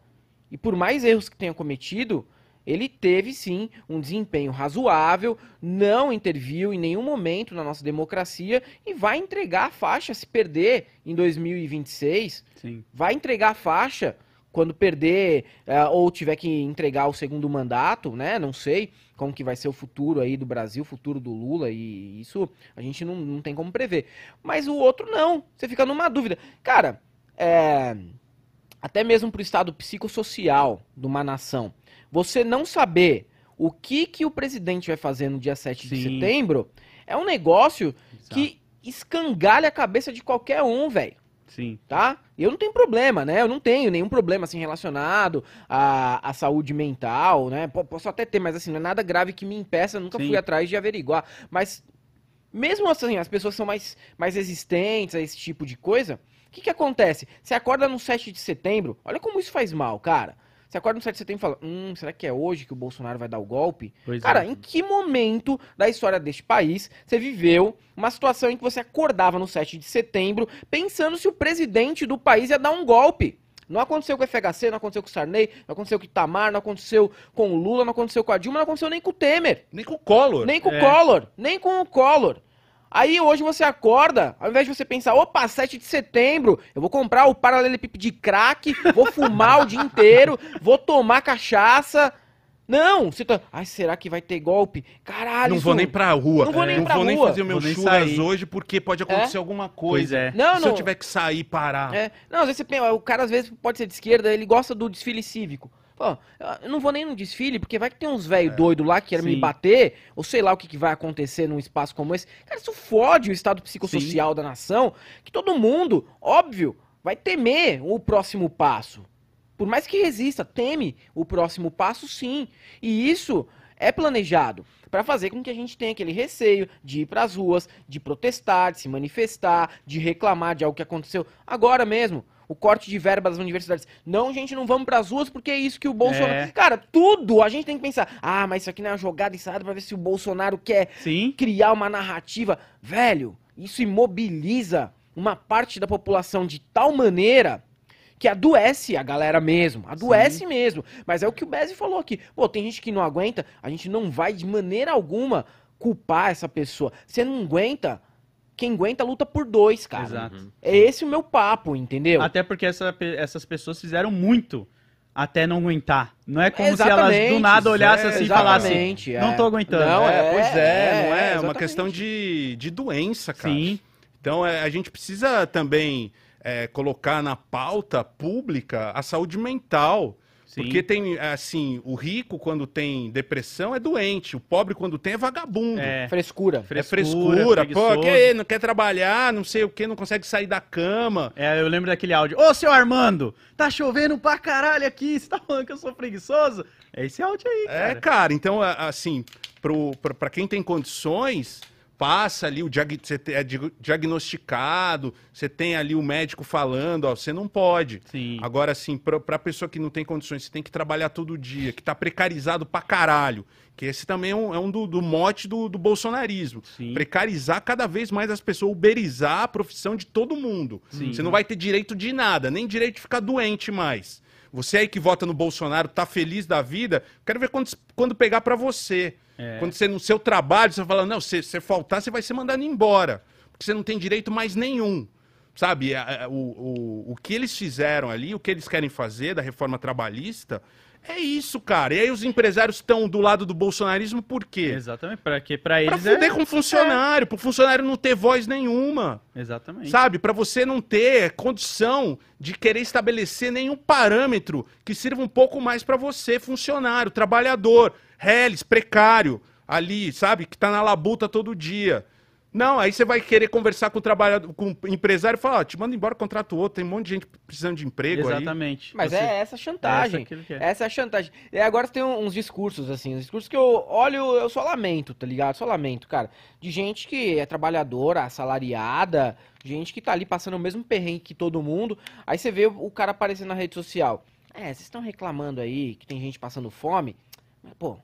e por mais erros que tenha cometido, ele teve sim um desempenho razoável, não interviu em nenhum momento na nossa democracia e vai entregar a faixa se perder em 2026 Sim. vai entregar a faixa quando perder eh, ou tiver que entregar o segundo mandato, né? Não sei como que vai ser o futuro aí do Brasil, o futuro do Lula, e isso a gente não, não tem como prever. Mas o outro não, você fica numa dúvida. Cara, é, até mesmo pro estado psicossocial de uma nação, você não saber o que, que o presidente vai fazer no dia 7 de Sim. setembro é um negócio Exato. que escangalha a cabeça de qualquer um, velho Sim. tá? Eu não tenho problema, né? Eu não tenho nenhum problema assim relacionado à, à saúde mental, né? Po- Posso até ter, mas assim, não é nada grave que me impeça, nunca Sim. fui atrás de averiguar. Mas mesmo assim, as pessoas são mais, mais resistentes a esse tipo de coisa. O que que acontece? Você acorda no 7 de setembro, olha como isso faz mal, cara. Você acorda no 7 de setembro e fala, hum, será que é hoje que o Bolsonaro vai dar o golpe? Pois Cara, é. em que momento da história deste país você viveu uma situação em que você acordava no 7 de setembro pensando se o presidente do país ia dar um golpe? Não aconteceu com o FHC, não aconteceu com o Sarney, não aconteceu com o Itamar, não aconteceu com o Lula, não aconteceu com a Dilma, não aconteceu nem com o Temer, Nem com o Collor. nem com É. o Collor, nem com o Collor. Aí hoje você acorda, ao invés de você pensar, opa, 7 de setembro, eu vou comprar o paralelepípedo de crack, vou fumar o dia inteiro, vou tomar cachaça. Não, você tá. Ai, será que vai ter golpe? Caralho, Não vou nem pra rua. Não vou nem não pra vou nem rua. fazer o meu Vou nem churras hoje porque pode acontecer alguma Pois coisa. é. Não, Se não. eu tiver que sair e parar. É, não, às vezes você pensa, o cara às vezes pode ser de esquerda, ele gosta do desfile cívico. Pô, eu não vou nem no desfile, porque vai que tem uns velho doido lá que querem me É. Sim. bater, ou sei lá o que, que vai acontecer num espaço como esse. Cara, isso fode o estado psicossocial da nação, que todo mundo, óbvio, vai temer o próximo passo. Por mais que resista, teme o próximo passo sim. E isso é planejado para fazer com que a gente tenha aquele receio de ir para as ruas, de protestar, de se manifestar, de reclamar de algo que aconteceu agora mesmo. O corte de verba das universidades. Não, gente, não vamos para as ruas porque é isso que o Bolsonaro. É. Cara, tudo a gente tem que pensar. Ah, mas isso aqui não é uma jogada ensaiada para ver se o Bolsonaro quer Sim. criar uma narrativa. Velho, isso imobiliza uma parte da população de tal maneira que adoece a galera mesmo. Adoece mesmo. Mas é o que o Bezzi falou aqui. Pô, tem gente que não aguenta, a gente não vai de maneira alguma culpar essa pessoa. Você não aguenta, quem aguenta luta por dois, cara. Exato. É esse o meu papo, entendeu? Até porque essa essas pessoas fizeram muito até não aguentar. Não é como se elas Exatamente, do nada olhassem é, assim e falassem, exatamente, é. não tô aguentando. Não, É, é, pois é, é, não é? É uma exatamente. questão de, de doença, cara. Sim. Então é, a gente precisa também é, colocar na pauta pública a saúde mental. Sim. Porque tem, assim, o rico, quando tem depressão, é doente. O pobre, quando tem, é vagabundo. É, Frescura. É frescura, pô, preguiçoso. que não quer trabalhar, não sei o que, não consegue sair da cama. É, eu lembro daquele áudio. Ô, seu Armando, tá chovendo pra caralho aqui, você tá falando que eu sou preguiçoso? É esse áudio aí, É, cara. cara, então, assim, pro, pro, pra quem tem condições, passa ali, o diag, você é di- diagnosticado, você tem ali o médico falando, ó, você não pode. Sim. Agora, assim, pra, pra pessoa que não tem condições, você tem que trabalhar todo dia, que tá precarizado pra caralho, que esse também é um, é um do, do mote do, do bolsonarismo. Sim. Precarizar cada vez mais as pessoas, uberizar a profissão de todo mundo. Sim. Você não vai ter direito de nada, nem direito de ficar doente mais. Você aí que vota no Bolsonaro, tá feliz da vida, quero ver quando, quando pegar pra você. É. Quando você no seu trabalho, você fala, não, se você faltar, você vai ser mandado embora. Porque você não tem direito mais nenhum. Sabe, a- a- o, o, o que eles fizeram ali, o que eles querem fazer da reforma trabalhista, é isso, cara. E aí os empresários estão do lado do bolsonarismo por quê? Exatamente, pra, que pra Pra eles fuder é... com funcionário, pro funcionário não ter voz nenhuma. Exatamente. Sabe? Pra você não ter condição de querer estabelecer nenhum parâmetro que sirva um pouco mais pra você, funcionário, trabalhador, reles, precário, ali, sabe? Que tá na labuta todo dia. Não, aí você vai querer conversar com o trabalhador, com o empresário e falar, ó, te manda embora, contrato outro, tem um monte de gente precisando de emprego aí. Exatamente. Mas Você- é essa a chantagem. Essa que ele quer. Essa é a chantagem. E agora tem uns discursos, assim, uns discursos que eu olho, eu só lamento, tá ligado? Só lamento, cara. De gente que é trabalhadora, assalariada, gente que tá ali passando o mesmo perrengue que todo mundo. Aí você vê o cara aparecendo na rede social. É, vocês estão reclamando aí que tem gente passando fome. Mas, pô,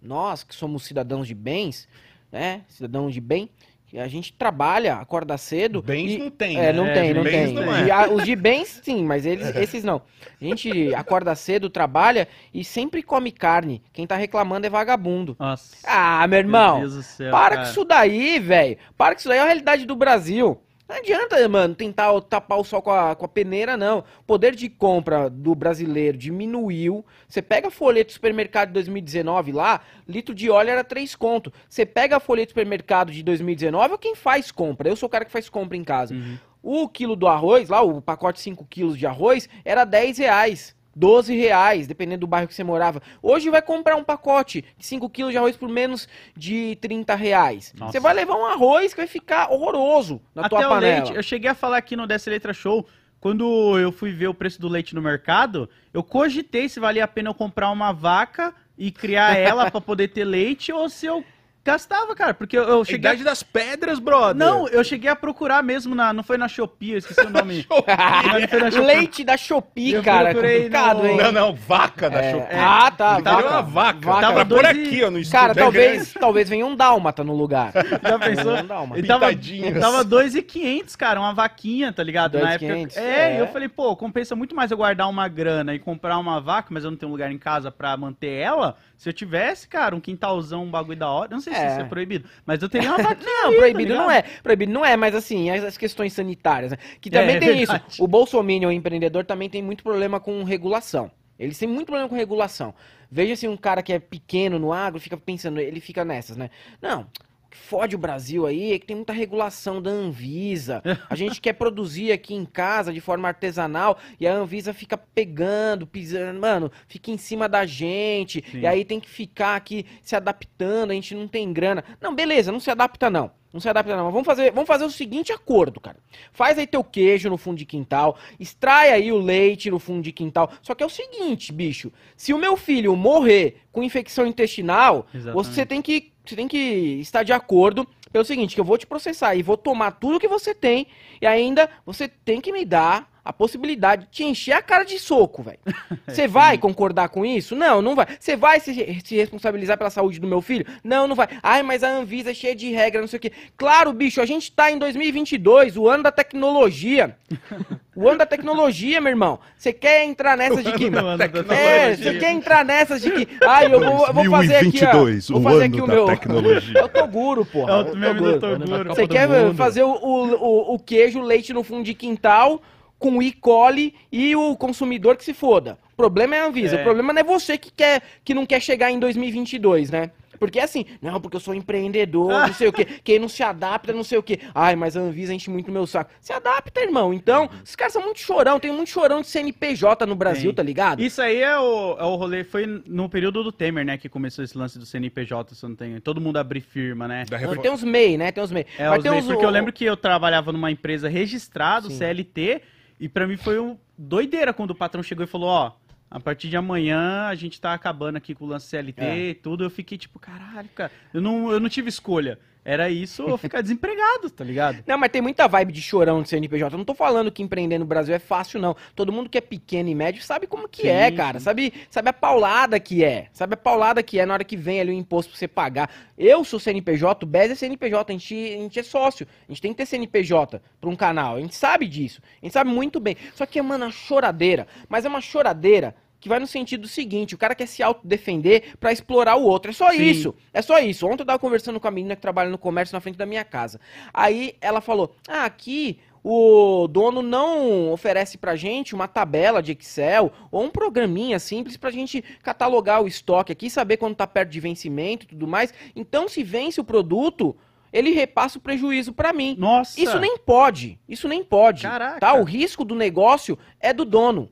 nós que somos cidadãos de bens, né? Cidadãos de bem, a gente trabalha, acorda cedo. Bens e- não tem, É, né? não É, tem, não bens tem. não é. E a- os de bens, sim, mas eles, esses não. A gente acorda cedo, trabalha e sempre come carne. Quem tá reclamando é vagabundo. Nossa. Ah, meu Meu irmão, Deus do céu, para cara. com isso daí, velho. Para com isso daí, é a realidade do Brasil. Não adianta, mano, tentar tapar o sol com a, com a peneira, não. O poder de compra do brasileiro diminuiu. Você pega a folha do supermercado de 2019 lá, litro de óleo era 3 conto. Você pega a folha do supermercado de 2019, é quem faz compra. Eu sou o cara que faz compra em casa. Uhum. O quilo do arroz, lá, o pacote 5 quilos de arroz, era 10 reais. 12 reais, dependendo do bairro que você morava. Hoje vai comprar um pacote de 5 quilos de arroz por menos de 30 reais. Nossa. Você vai levar um arroz que vai ficar horroroso na Até tua o panela. leite, eu cheguei a falar aqui no Dessa Letra Show, quando eu fui ver o preço do leite no mercado, eu cogitei se valia a pena eu comprar uma vaca e criar ela pra poder ter leite ou se eu gastava, cara, porque eu, eu A cheguei a... idade das pedras, brother. Não, eu cheguei a procurar mesmo na, não foi na Shopee, eu esqueci o nome. Shopee. Leite da Shopee, Eu cara, é procurei no- hein? Não, não, vaca da É, Shopee. Ah, tá. Queria uma vaca. Vaca. Tava por e- aqui, ó, no estúdio. Cara, é talvez, talvez venha um dálmata no lugar. Já pensou? Um dálmata. E tava, Pitadinhas. tava 2,500, cara, uma vaquinha, tá ligado? Na 2.500, época. É, é. e eu falei, pô, compensa muito mais eu guardar uma grana e comprar uma vaca, mas eu não tenho lugar em casa pra manter ela. Se eu tivesse, cara, um quintalzão, um bagulho da hora. Não sei se É. isso é proibido, mas eu teria uma vaquinha. Não, ali, proibido tá não é. Proibido não é, mas assim, as as questões sanitárias, né? Que também É, tem é isso. O Bolsonaro, o empreendedor, também tem muito problema com regulação. Eles têm muito problema com regulação. Veja assim, um cara que é pequeno no agro, fica pensando, ele fica nessas, né? Não, que fode o Brasil aí é que tem muita regulação da Anvisa. A gente quer produzir aqui em casa de forma artesanal e a Anvisa fica pegando, pisando, mano, fica em cima da gente. Sim. E aí tem que ficar aqui se adaptando, a gente não tem grana. Não, beleza, não se adapta não. Não se adapta não. Mas vamos fazer, vamos fazer o seguinte acordo, cara. Faz aí teu queijo no fundo de quintal, extrai aí o leite no fundo de quintal. Só que é o seguinte, bicho, se o meu filho morrer com infecção intestinal, Exatamente. você tem que você tem que estar de acordo pelo seguinte, que eu vou te processar e vou tomar tudo que você tem e ainda você tem que me dar a possibilidade de te encher a cara de soco, velho. Você vai concordar com isso? Não, não vai. Você vai se, se responsabilizar pela saúde do meu filho? Não, não vai. Ai, mas a Anvisa é cheia de regra, não sei o quê. Claro, bicho, a gente tá em 2022, o ano da tecnologia. O ano da tecnologia, meu irmão. Você quer entrar nessas de que... O É, você quer entrar nessas de que... Ai, eu vou, eu vou fazer aqui, ó. 2022, Vou o fazer ano aqui o da meu... tecnologia. É o Toguro, porra. É É o o meme do Toguro. Ano da Toguro. Copa Você quer Mundo. fazer o, o, o, o queijo, leite no fundo de quintal com E. coli e o consumidor que se foda. O problema é a Anvisa. É. O problema não é você que, quer, que não quer chegar em 2022, né? Porque é assim, não, porque eu sou empreendedor, não sei o quê. Quem não se adapta, não sei o quê. Ai, mas a Anvisa enche muito meu saco. Se adapta, irmão. Então, os caras são muito chorão. Tem muito chorão de CNPJ no Brasil, Tem. tá ligado? Isso aí é o, é o rolê, foi no período do Temer, né, que começou esse lance do CNPJ, se eu não tenho. Todo mundo abrir firma, né? Reforma- tem uns MEI, né? Tem uns MEI. É, Mas os tem MEI, uns- porque eu lembro que eu trabalhava numa empresa registrada, Sim. CLT, e pra mim foi um doideira quando o patrão chegou e falou, ó, a partir de amanhã a gente tá acabando aqui com o lance CLT É. e tudo. Eu fiquei tipo, caralho, cara, eu não, eu não tive escolha. Era isso ou ficar desempregado, tá ligado? Não, mas tem muita vibe de chorão de CNPJ. Eu não tô falando que empreender no Brasil é fácil, não. Todo mundo que é pequeno e médio sabe como que Sim, é, cara. sim. Sabe, sabe a paulada que é. Sabe a paulada que é na hora que vem ali o imposto pra você pagar. Eu sou CNPJ, o Bez é CNPJ, a gente, a gente é sócio. A gente tem que ter CNPJ pra um canal. A gente sabe disso. A gente sabe muito bem. Só que é, mano, uma choradeira. Mas é uma choradeira que vai no sentido seguinte, o cara quer se autodefender pra explorar o outro. É só Sim. isso. É só isso. Ontem eu tava conversando com a menina que trabalha no comércio na frente da minha casa. Aí ela falou: Ah, aqui o dono não oferece pra gente uma tabela de Excel ou um programinha simples pra gente catalogar o estoque aqui, saber quando tá perto de vencimento e tudo mais. Então, se vence o produto, ele repassa o prejuízo pra mim. Nossa! Isso nem pode. Isso nem pode. Caraca. Tá? O risco do negócio é do dono.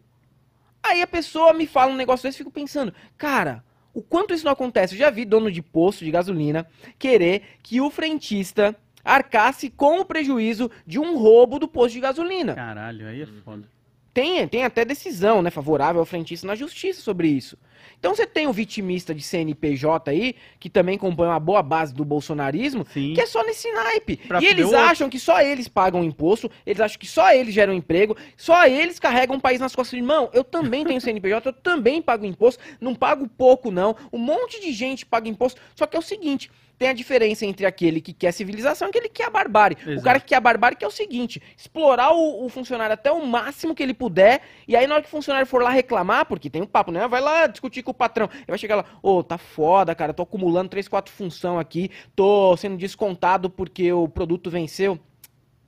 Aí a pessoa me fala um negócio desse e fico pensando, cara, o quanto isso não acontece? Eu já vi dono de posto de gasolina querer que o frentista arcasse com o prejuízo de um roubo do posto de gasolina. Caralho, aí é foda. Tem, tem até decisão, né, favorável ao frentista na justiça sobre isso. Então você tem o vitimista de CNPJ aí, que também compõe uma boa base do bolsonarismo, Sim. que é só nesse naipe. Pra e eles outro. acham que só eles pagam imposto, eles acham que só eles geram emprego, só eles carregam o país nas costas. Irmão, eu também tenho CNPJ, eu também pago imposto, não pago pouco não. Um monte de gente paga imposto, só que é o seguinte, tem a diferença entre aquele que quer civilização e aquele que quer a barbárie. O Exato. cara que quer a barbárie que é o seguinte, explorar o, o funcionário até o máximo que ele puder, e aí na hora que o funcionário for lá reclamar, porque tem um papo, né? Vai lá discutir com o patrão. Ele vai chegar lá, ô, tá foda, cara, tô acumulando três, quatro função aqui, tô sendo descontado porque o produto venceu.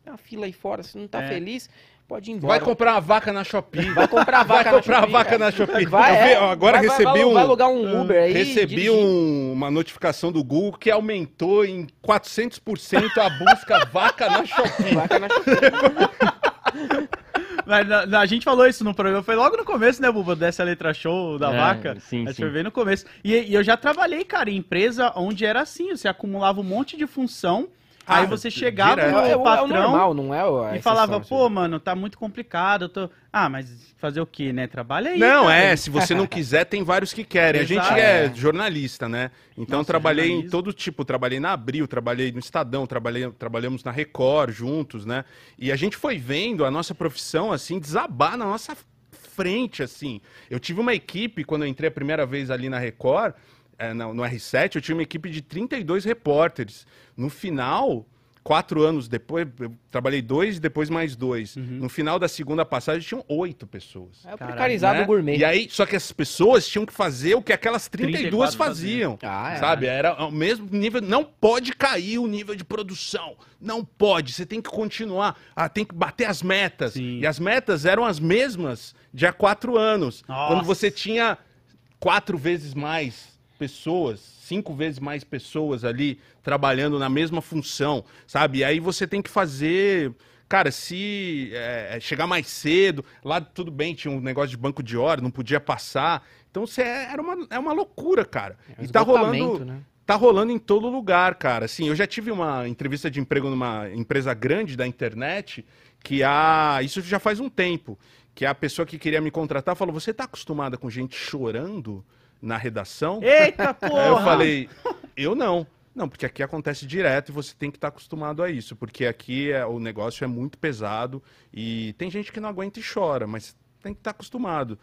Tem uma fila aí fora, se não tá É. feliz, pode ir embora. Vai comprar uma vaca na Shopee. Vai comprar Vai vaca comprar na Shopee, vaca na Shopee. Vai, é, agora vai- vai- recebi vai, um. vai alugar um Uber aí. Recebi um- uma notificação do Google que aumentou em 400% a busca vaca na Shopee. Vaca na Shopee. Mas a, a gente falou isso no programa, foi logo no começo, né, Buba, dessa letra show da É, vaca. sim, a gente sim. no começo. E, e eu já trabalhei, cara, em empresa onde era assim, você acumulava um monte de função, Ah, aí você chegava direto. no É, é o patrão normal, não é e falava, assim. pô, mano, tá muito complicado, eu tô... Ah, mas fazer o quê, né? Trabalha aí, Não, cara. é, se você não quiser, tem vários que querem. A gente Exato. é jornalista, né? Então Nossa, trabalhei em jornalismo. todo tipo, trabalhei na Abril, trabalhei no Estadão, trabalhei, trabalhamos na Record juntos, né? E a gente foi vendo a nossa profissão assim desabar na nossa frente, assim. Eu tive uma equipe quando eu entrei a primeira vez ali na Record, é, no, no R7, eu tinha uma equipe de 32 repórteres. No final, quatro anos depois, eu trabalhei dois e depois mais dois. Uhum. No final da segunda passagem, tinham oito pessoas. É o Caralho, precarizado né? gourmet. E aí, só que as pessoas tinham que fazer o que aquelas 32 34 faziam. Ah, é. Sabe? Era o mesmo nível. Não pode cair o nível de produção. Não pode. Você tem que continuar. Ah, tem que bater as metas. Sim. E as metas eram as mesmas de há quatro anos. Nossa. Quando você tinha quatro vezes mais pessoas, cinco vezes mais pessoas ali trabalhando na mesma função, sabe? E aí você tem que fazer. Cara, se é, chegar mais cedo, lá tudo bem, tinha um negócio de banco de hora, não podia passar. Então você é, era uma, é uma loucura, cara. É um e tá rolando, né? tá rolando em todo lugar, cara. Assim, eu já tive uma entrevista de emprego numa empresa grande da internet, que a. Isso já faz um tempo. Que a pessoa que queria me contratar falou: Você tá acostumada com gente chorando na redação? Eita, porra! Aí eu falei, eu não. Não, porque aqui acontece direto e você tem que estar acostumado a isso, porque aqui é, o negócio é muito pesado e tem gente que não aguenta e chora, mas tem que estar acostumado.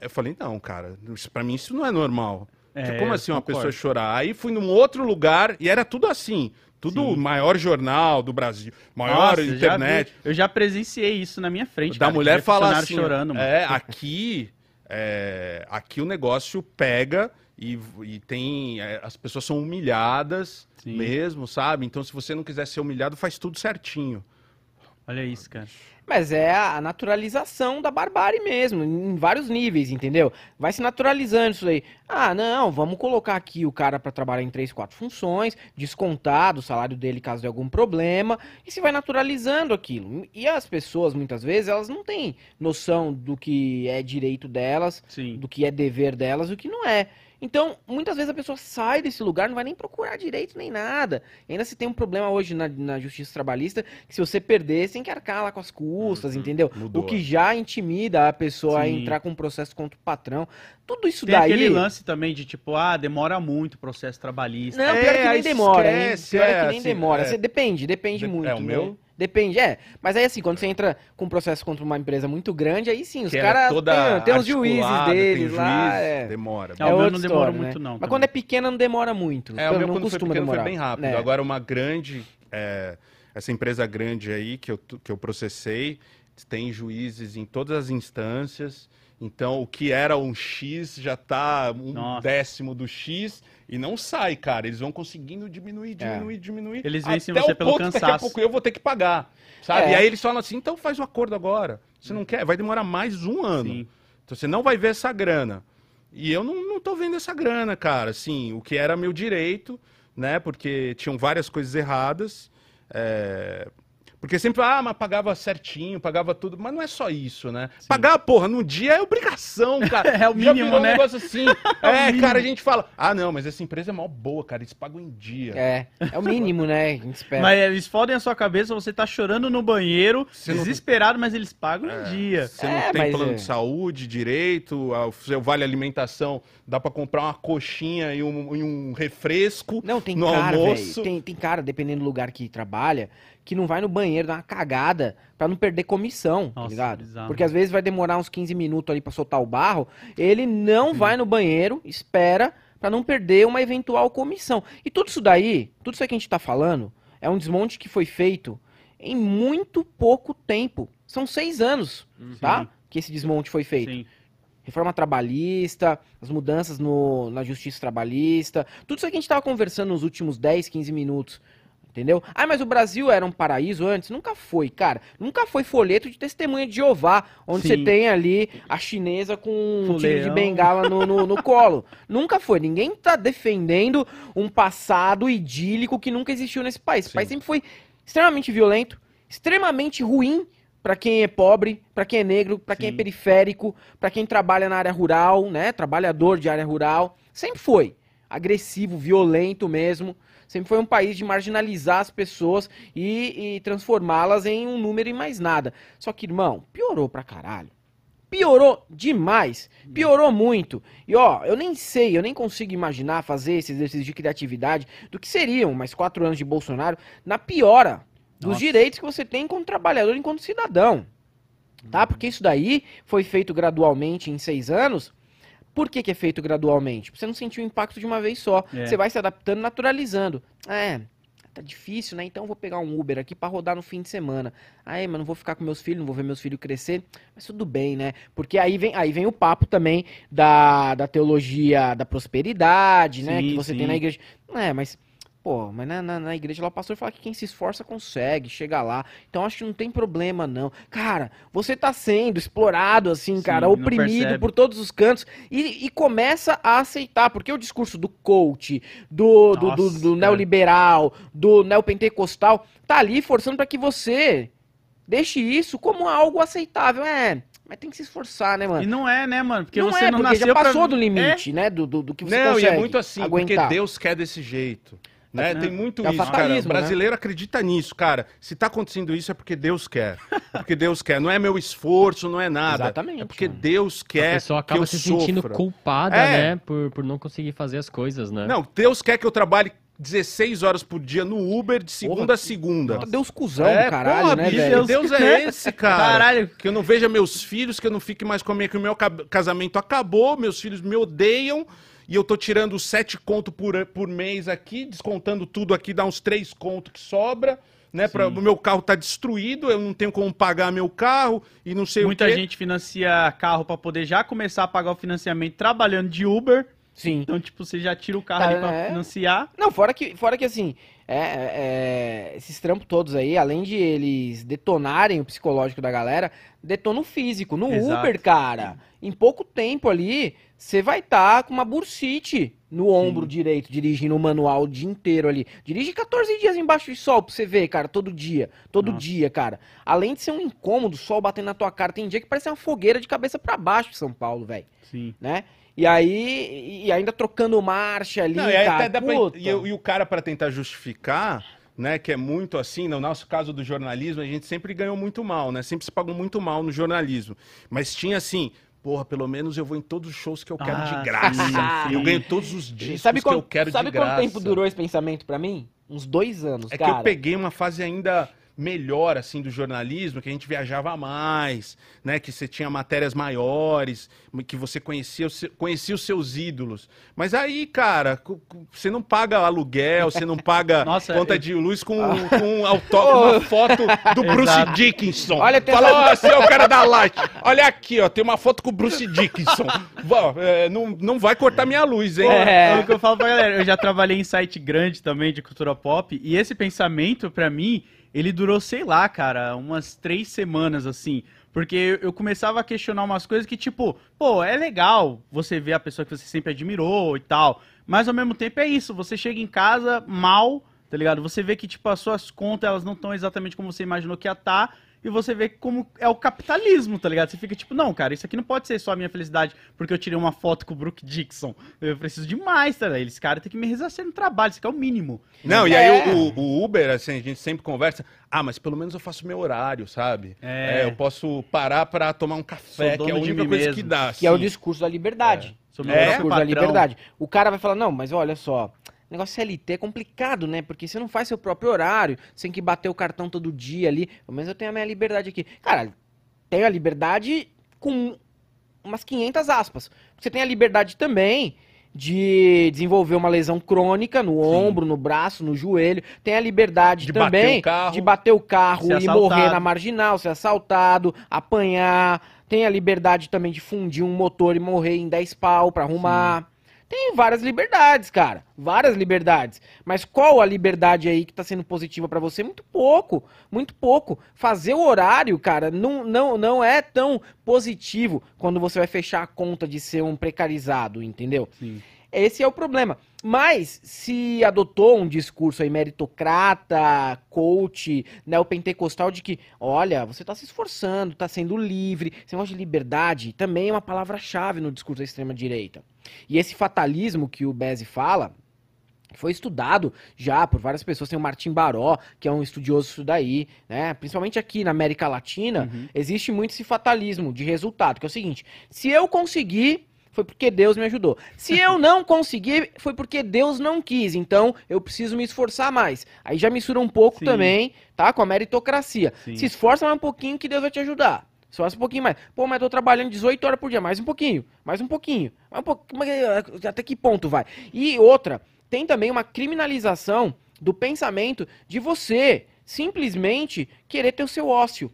Eu falei, não, cara, pra mim isso não é normal. É, Como assim uma concordo. pessoa chorar? Aí fui num outro lugar e era tudo assim. Tudo Sim. maior jornal do Brasil, maior Nossa, eu já internet. vi- eu já presenciei isso na minha frente. da cara, mulher falar assim, chorando, mano. é, aqui, é, aqui o negócio pega e, e tem, é, as pessoas são humilhadas Sim. mesmo, sabe? Então se você não quiser ser humilhado, faz tudo certinho. Olha isso, cara. Mas é a naturalização da barbárie mesmo, em vários níveis, entendeu? Vai se naturalizando isso aí. Ah, não, vamos colocar aqui o cara pra trabalhar em três, quatro funções, descontar do salário dele caso de algum problema, e se vai naturalizando aquilo. E as pessoas, muitas vezes, elas não têm noção do que é direito delas, Sim. do que é dever delas e o que não é. Então, muitas vezes a pessoa sai desse lugar, não vai nem procurar direito nem nada. E ainda se tem um problema hoje na, na justiça trabalhista, que se você perder, você tem que arcar lá com as custas, Uhum, entendeu? mudou. O que já intimida a pessoa a Sim. entrar com um processo contra o patrão. Tudo isso Tem daí. aquele lance também de tipo, ah, demora muito o processo trabalhista. Não, É, pior que nem demora, hein? esquece, Pior é, é, que nem assim, demora. é. Você- depende, depende De- muito. é, o entendeu? meu- Depende, é. Mas aí assim, quando você entra com um processo contra uma empresa muito grande, aí sim, os caras toda tem, tem os juízes deles tem lá. é. Demora. É, o meu não demora história, muito, não, Mas também. quando é pequena, não demora muito. É, o meu não quando foi costuma pequeno demorar. foi bem rápido. É. Agora uma grande, é, essa empresa grande aí que eu, que eu processei, tem juízes em todas as instâncias. Então o que era um X já tá um Nossa. décimo do X e não sai, cara. Eles vão conseguindo diminuir, É. diminuir, diminuir. Eles vencem até você o pelo ponto que Daqui a cansaço. pouco eu vou ter que pagar, sabe? É. E aí eles falam assim, então faz o acordo agora. Você não quer? Vai demorar mais um ano. Sim. Então você não vai ver essa grana. E eu não, não tô vendo essa grana, cara. Assim, o que era meu direito, né? Porque tinham várias coisas erradas. é, Porque sempre, ah, mas pagava certinho, pagava tudo. Mas não é só isso, né? Pagar, porra, num dia é obrigação, cara. É o Já mínimo, um né? negócio assim. é, mínimo. cara, a gente fala, ah, não, mas essa empresa é mó boa, cara. Eles pagam em dia. É, é o mínimo, né? A gente espera. Mas eles fodem a sua cabeça, você tá chorando no banheiro, Você não- desesperado, mas eles pagam em dia. Você É, não tem mas plano é. de saúde direito, o seu vale alimentação, dá pra comprar uma coxinha e um, e um refresco. Não, tem no cara, almoço. Tem, tem cara, dependendo do lugar que trabalha, que não vai no banheiro dar uma cagada pra não perder comissão, tá Nossa, ligado? bizarro. Porque às vezes vai demorar uns 15 minutos ali pra soltar o barro, ele não vai no banheiro, espera pra não perder uma eventual comissão. E tudo isso daí, tudo isso que a gente tá falando, é um desmonte que foi feito em muito pouco tempo. São seis anos, tá? Que esse desmonte foi feito. Sim. Reforma trabalhista, as mudanças no, na justiça trabalhista, tudo isso que a gente estava conversando nos últimos 10, 15 minutos. Entendeu? Ah, mas o Brasil era um paraíso antes? Nunca foi, cara. Nunca foi folheto de testemunha de Jeová, onde Sim. você tem ali a chinesa com um tiro de bengala no, no, no colo. Nunca foi. Ninguém tá defendendo um passado idílico que nunca existiu nesse país. Esse Sim. país sempre foi extremamente violento, extremamente ruim pra quem é pobre, pra quem é negro, pra quem é periférico, pra quem trabalha na área rural, né? Trabalhador de área rural. Sempre foi agressivo, violento mesmo. Sempre foi um país de marginalizar as pessoas e, e transformá-las em um número e mais nada. Só que, irmão, piorou pra caralho. Piorou demais. Piorou muito. E ó, eu nem sei, eu nem consigo imaginar fazer esse exercício de criatividade do que seriam mais quatro anos de Bolsonaro na piora dos Nossa. direitos que você tem enquanto trabalhador, enquanto cidadão. Tá? Porque isso daí foi feito gradualmente em seis anos. Por que, que é feito gradualmente? Você não sentir o impacto de uma vez só. É. Você vai se adaptando, naturalizando. É, tá difícil, né? Então eu vou pegar um Uber aqui pra rodar no fim de semana. Aí, mas não vou ficar com meus filhos, não vou ver meus filhos crescer. Mas tudo bem, né? Porque aí vem, aí vem o papo também da, da teologia da prosperidade, né? Sim, Que você sim. tem na igreja. É, mas. Pô, mas na, na, na igreja lá o pastor fala que quem se esforça consegue, chega lá. Então acho que não tem problema, não. Cara, você tá sendo explorado, assim, Sim, cara, não oprimido percebe. por todos os cantos e, e começa a aceitar, porque o discurso do coach, do, do, do- Nossa, do cara. neoliberal, do neopentecostal, tá ali forçando para que você deixe isso como algo aceitável. É, mas tem que se esforçar, né, mano? E não é, né, mano? Porque não você é, não porque nasceu já pra- passou do É, limite, né? Do, do, do que você Não, consegue e é muito assim, aguentar. porque Deus quer desse jeito. Né? Tá Tem muito É isso, cara. O né? brasileiro acredita nisso, cara. Se tá acontecendo isso é porque Deus quer. É porque Deus quer. Não é meu esforço, não é nada. Exatamente, É porque mano. Deus a quer pessoa que acaba eu se sentindo sofra. culpada, É. né? Por, por não conseguir fazer as coisas, né? Não, Deus quer que eu trabalhe 16 horas por dia no Uber de segunda Porra, a segunda. Deus cuzão É, caralho, porra, né, velho? Deus é esse, cara. Caralho. Que eu não veja meus filhos, que eu não fique mais com a minha, que o meu ca- casamento acabou, meus filhos me odeiam, e eu tô tirando sete conto por, por mês aqui, descontando tudo aqui, dá uns três conto que sobra, né? Pra, o meu carro tá destruído, eu não tenho como pagar meu carro, e não sei Muita o quê. gente financia carro pra poder já começar a pagar o financiamento trabalhando de Uber. Sim. Então, tipo, você já tira o carro Tá, ali pra é. financiar. Não, fora que, fora que assim, é, é, é, esses trampos todos aí, além de eles detonarem o psicológico da galera, detonam o físico. No Exato. Uber, cara, em pouco tempo ali, você vai estar com uma bursite no ombro direito, dirigindo o manual o dia inteiro ali. Dirige 14 dias embaixo de sol pra você ver, cara, todo dia. Todo Nossa. dia, cara. Além de ser um incômodo, o sol batendo na tua cara, tem dia que parece uma fogueira de cabeça pra baixo em São Paulo, velho. Sim. Né? E aí, e ainda trocando marcha ali, Não, e aí cara. até dá pra- e, o- e o cara, para tentar justificar, né, que é muito assim, no nosso caso do jornalismo, a gente sempre ganhou muito mal, né? Sempre se pagou muito mal no jornalismo. Mas tinha assim, porra, pelo menos eu vou em todos os shows que eu quero Ah, de graça. sim, eu sim. ganho todos os discos sabe que eu quanto, quero sabe de quanto graça. tempo durou esse pensamento pra mim? Uns dois anos, É cara. que eu peguei uma fase ainda melhor, assim, do jornalismo, que a gente viajava mais, né? Que você tinha matérias maiores, que você conhecia, conhecia os seus ídolos. Mas aí, cara, você não paga aluguel, você não paga Nossa, conta eu- de luz com, com um autógrafo, uma foto do Bruce. Dickinson. Olha, tem Fala, essa- ó, você é o cara da Light. Olha aqui, ó, tem uma foto com o Bruce Dickinson. Vó, é, não, não vai cortar minha luz, hein? É. É o que eu falo pra galera. Eu já trabalhei em site grande também de cultura pop. E esse pensamento, pra mim, ele durou, sei lá, cara, umas três semanas, assim. Porque eu- começava a questionar umas coisas que, tipo, pô, é legal você ver a pessoa que você sempre admirou e tal. Mas ao mesmo tempo é isso. Você chega em casa mal, tá ligado? Você vê que, tipo, as suas contas, elas não estão exatamente como você imaginou que ia estar. E você vê como é o capitalismo, tá ligado? Você fica tipo, não, cara, isso aqui não pode ser só a minha felicidade porque eu tirei uma foto com o Brook Dixon. Eu preciso de mais, tá ligado? Eles caras têm que me ressarcir no trabalho, isso aqui é o mínimo. Não, e É. aí o, o Uber, assim, a gente sempre conversa. Ah, mas pelo menos eu faço meu horário, sabe? É. É, eu posso parar pra tomar um café, que é a única coisa mesmo. que dá. Que é o assim. discurso da liberdade. Sou É, meu o discurso da liberdade. O cara vai falar, não, mas olha só, negócio CLT é complicado, né? Porque você não faz seu próprio horário, você tem que bater o cartão todo dia ali. Pelo menos eu tenho a minha liberdade aqui. Cara, tenho a liberdade com umas 500 aspas. Você tem a liberdade também de desenvolver uma lesão crônica no ombro, no braço, no joelho. Tem a liberdade De bater também o carro. de bater o carro e morrer assaltado. na marginal, ser assaltado, apanhar. Tem a liberdade também de fundir um motor e morrer em 10 pau pra arrumar. Tem várias liberdades, cara. Várias liberdades. Mas qual a liberdade aí que tá sendo positiva pra você? Muito pouco. Muito pouco. Fazer o horário, cara, não, não, não é tão positivo quando você vai fechar a conta de ser um precarizado, entendeu? Sim. Esse é o problema. Mas se adotou um discurso aí meritocrata, coach, neopentecostal de que, olha, você tá se esforçando, tá sendo livre, esse negócio de liberdade também é uma palavra-chave no discurso da extrema-direita. E esse fatalismo que o Bezzi fala, foi estudado já por várias pessoas. Tem o Martim Baró, que é um estudioso disso daí, né? Principalmente aqui na América Latina, Uhum. existe muito esse fatalismo de resultado, que é o seguinte: se eu conseguir, foi porque Deus me ajudou. Se eu não conseguir, foi porque Deus não quis. Então, eu preciso me esforçar mais. Aí já mistura um pouco Sim. também, tá? Com a meritocracia. Sim. Se esforça mais um pouquinho que Deus vai te ajudar. Esforça um pouquinho mais. Pô, mas eu tô trabalhando 18 horas por dia. Mais um pouquinho. Mais um pouquinho. Mais um pouquinho. Mas, Até que ponto vai? E outra, tem também uma criminalização do pensamento de você simplesmente querer ter o seu ócio.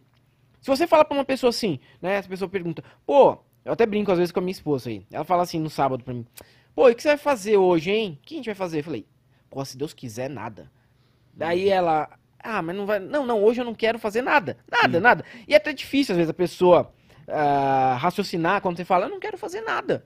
Se você fala pra uma pessoa assim, né? Essa pessoa pergunta, pô, eu até brinco às vezes com a minha esposa aí. Ela fala assim no sábado pra mim, pô, e o que você vai fazer hoje, hein? O que a gente vai fazer? Eu falei, pô, se Deus quiser, nada. Daí ela, ah, mas não vai. Não, não, hoje eu não quero fazer nada. Nada, nada. E é até difícil, às vezes, a pessoa ah, raciocinar quando você fala, eu não quero fazer nada.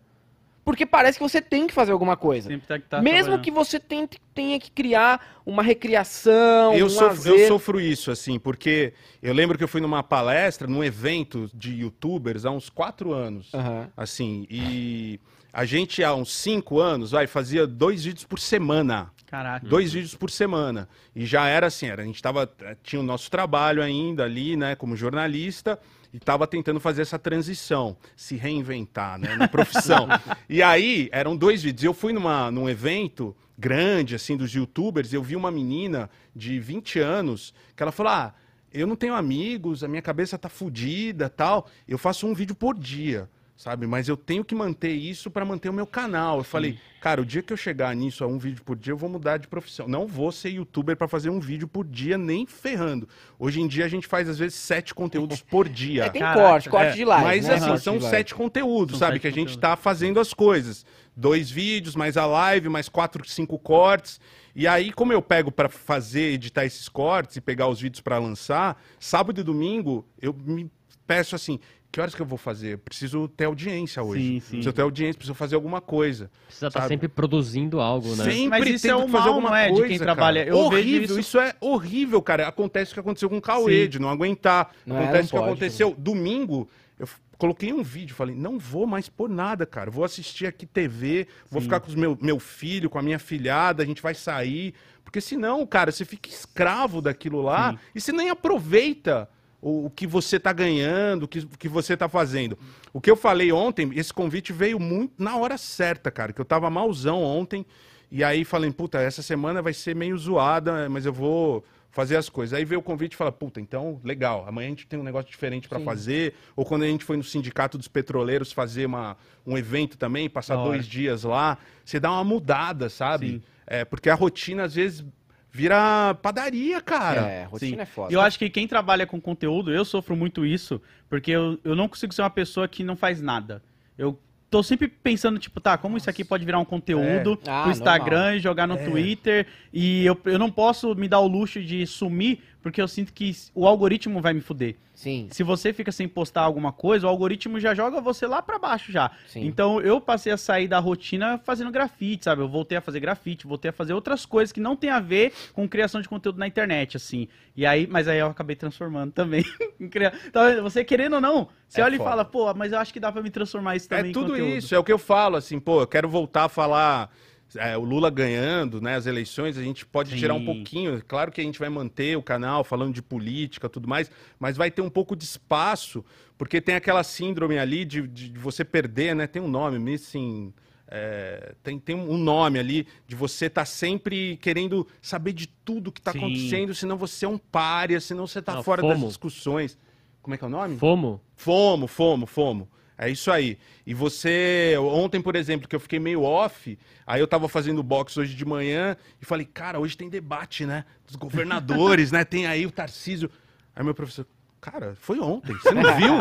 Porque parece que você tem que fazer alguma coisa. Sempre tá, tá Mesmo trabalhando. que você tente, tenha que criar uma recriação, Eu, um sofro, eu sofro isso, assim, porque eu lembro que eu fui numa palestra, num evento de youtubers há uns quatro anos. Aham. Assim, e a gente há uns cinco anos, vai, fazia dois vídeos por semana. Caraca. Dois vídeos por semana. E já era assim, era, a gente tava, tinha o nosso trabalho ainda ali, né, como jornalista, e tava tentando fazer essa transição, se reinventar, né, na profissão. e aí, eram dois vídeos. Eu fui numa, num evento grande, assim, dos youtubers, e eu vi uma menina de 20 anos, que ela falou, ah, eu não tenho amigos, a minha cabeça tá fodida, tal, eu faço um vídeo por dia. Sabe? Mas eu tenho que manter isso para manter o meu canal. Eu falei, cara, o dia que eu chegar nisso a um vídeo por dia, eu vou mudar de profissão. Não vou ser youtuber para fazer um vídeo por dia, nem ferrando. Hoje em dia a gente faz, às vezes, sete conteúdos por dia. É, tem Caraca, corte, corte É, de live. Mas né? assim, Corte são sete conteúdos, São sabe? sete que a gente conteúdos. tá fazendo as coisas. Dois vídeos, mais a live, mais quatro, cinco cortes. E aí, como eu pego pra fazer, editar esses cortes e pegar os vídeos pra lançar, sábado e domingo, eu me peço assim, que horas que eu vou fazer? Eu Preciso ter audiência hoje. Sim, sim. Preciso ter audiência, preciso fazer alguma coisa. Precisa estar Sabe? sempre produzindo algo, né? Sempre Mas isso é que fazer mal, alguma não é, de coisa, quem cara. trabalha. Eu vejo horrível, isso- isso... é horrível, cara. Acontece o que aconteceu com o Cauê, Sim. de não aguentar. Não é, Acontece não o que pode, aconteceu domingo. Eu coloquei um vídeo, falei, não vou mais por nada, cara. Vou assistir aqui TV, vou Sim. ficar com o meu, meu filho, com a minha filhada, a gente vai sair. Porque senão, cara, você fica escravo daquilo lá Sim. e você nem aproveita o, o que você tá ganhando, o que, o que você tá fazendo. O que eu falei ontem, esse convite veio muito na hora certa, cara, que eu tava malzão ontem. E aí falei, puta, essa semana vai ser meio zoada, mas eu vou fazer as coisas. Aí veio o convite e fala, puta, então, legal, amanhã a gente tem um negócio diferente pra Sim. fazer. Ou quando a gente foi no Sindicato dos Petroleiros fazer uma, um evento também, passar dois dias lá, você dá uma mudada, sabe? É, porque a rotina, às vezes, vira padaria, cara. É, rotina Sim. é foda. E eu acho que quem trabalha com conteúdo, eu sofro muito isso, porque eu, eu não consigo ser uma pessoa que não faz nada. Eu tô sempre pensando, tipo, tá, como isso aqui pode virar um conteúdo É. Ah, pro Instagram normal. e jogar no É. Twitter. E eu, eu não posso me dar o luxo de sumir, porque eu sinto que o algoritmo vai me fuder. Sim, Se você fica sem postar alguma coisa, o algoritmo já joga você lá pra baixo já. sim. Então eu passei a sair da rotina fazendo grafite, sabe? Eu voltei a fazer grafite, voltei a fazer outras coisas que não tem a ver com criação de conteúdo na internet, assim. E aí, mas aí eu acabei transformando também. Então, você querendo ou não, você É olha e foda. fala, pô, mas eu acho que dá pra me transformar isso também É tudo isso, é o que eu falo, assim, pô, eu quero voltar a falar. É, o Lula ganhando, né, as eleições, a gente pode Sim. tirar um pouquinho. Claro que a gente vai manter o canal falando de política tudo mais, mas vai ter um pouco de espaço, porque tem aquela síndrome ali de, de você perder, né? Tem um nome, missing. é, tem, tem um nome ali de você estar sempre querendo saber de tudo que está acontecendo, senão você é um párea, senão você está fora das FOMO. discussões. Como é que é o nome? Fomo? Fomo, fomo, fomo. É isso aí. E você, ontem, por exemplo, que eu fiquei meio off, aí eu tava fazendo box hoje de manhã e falei, cara, hoje tem debate, né? Dos governadores, né? Tem aí o Tarcísio. Aí meu professor, cara, foi ontem, você não viu?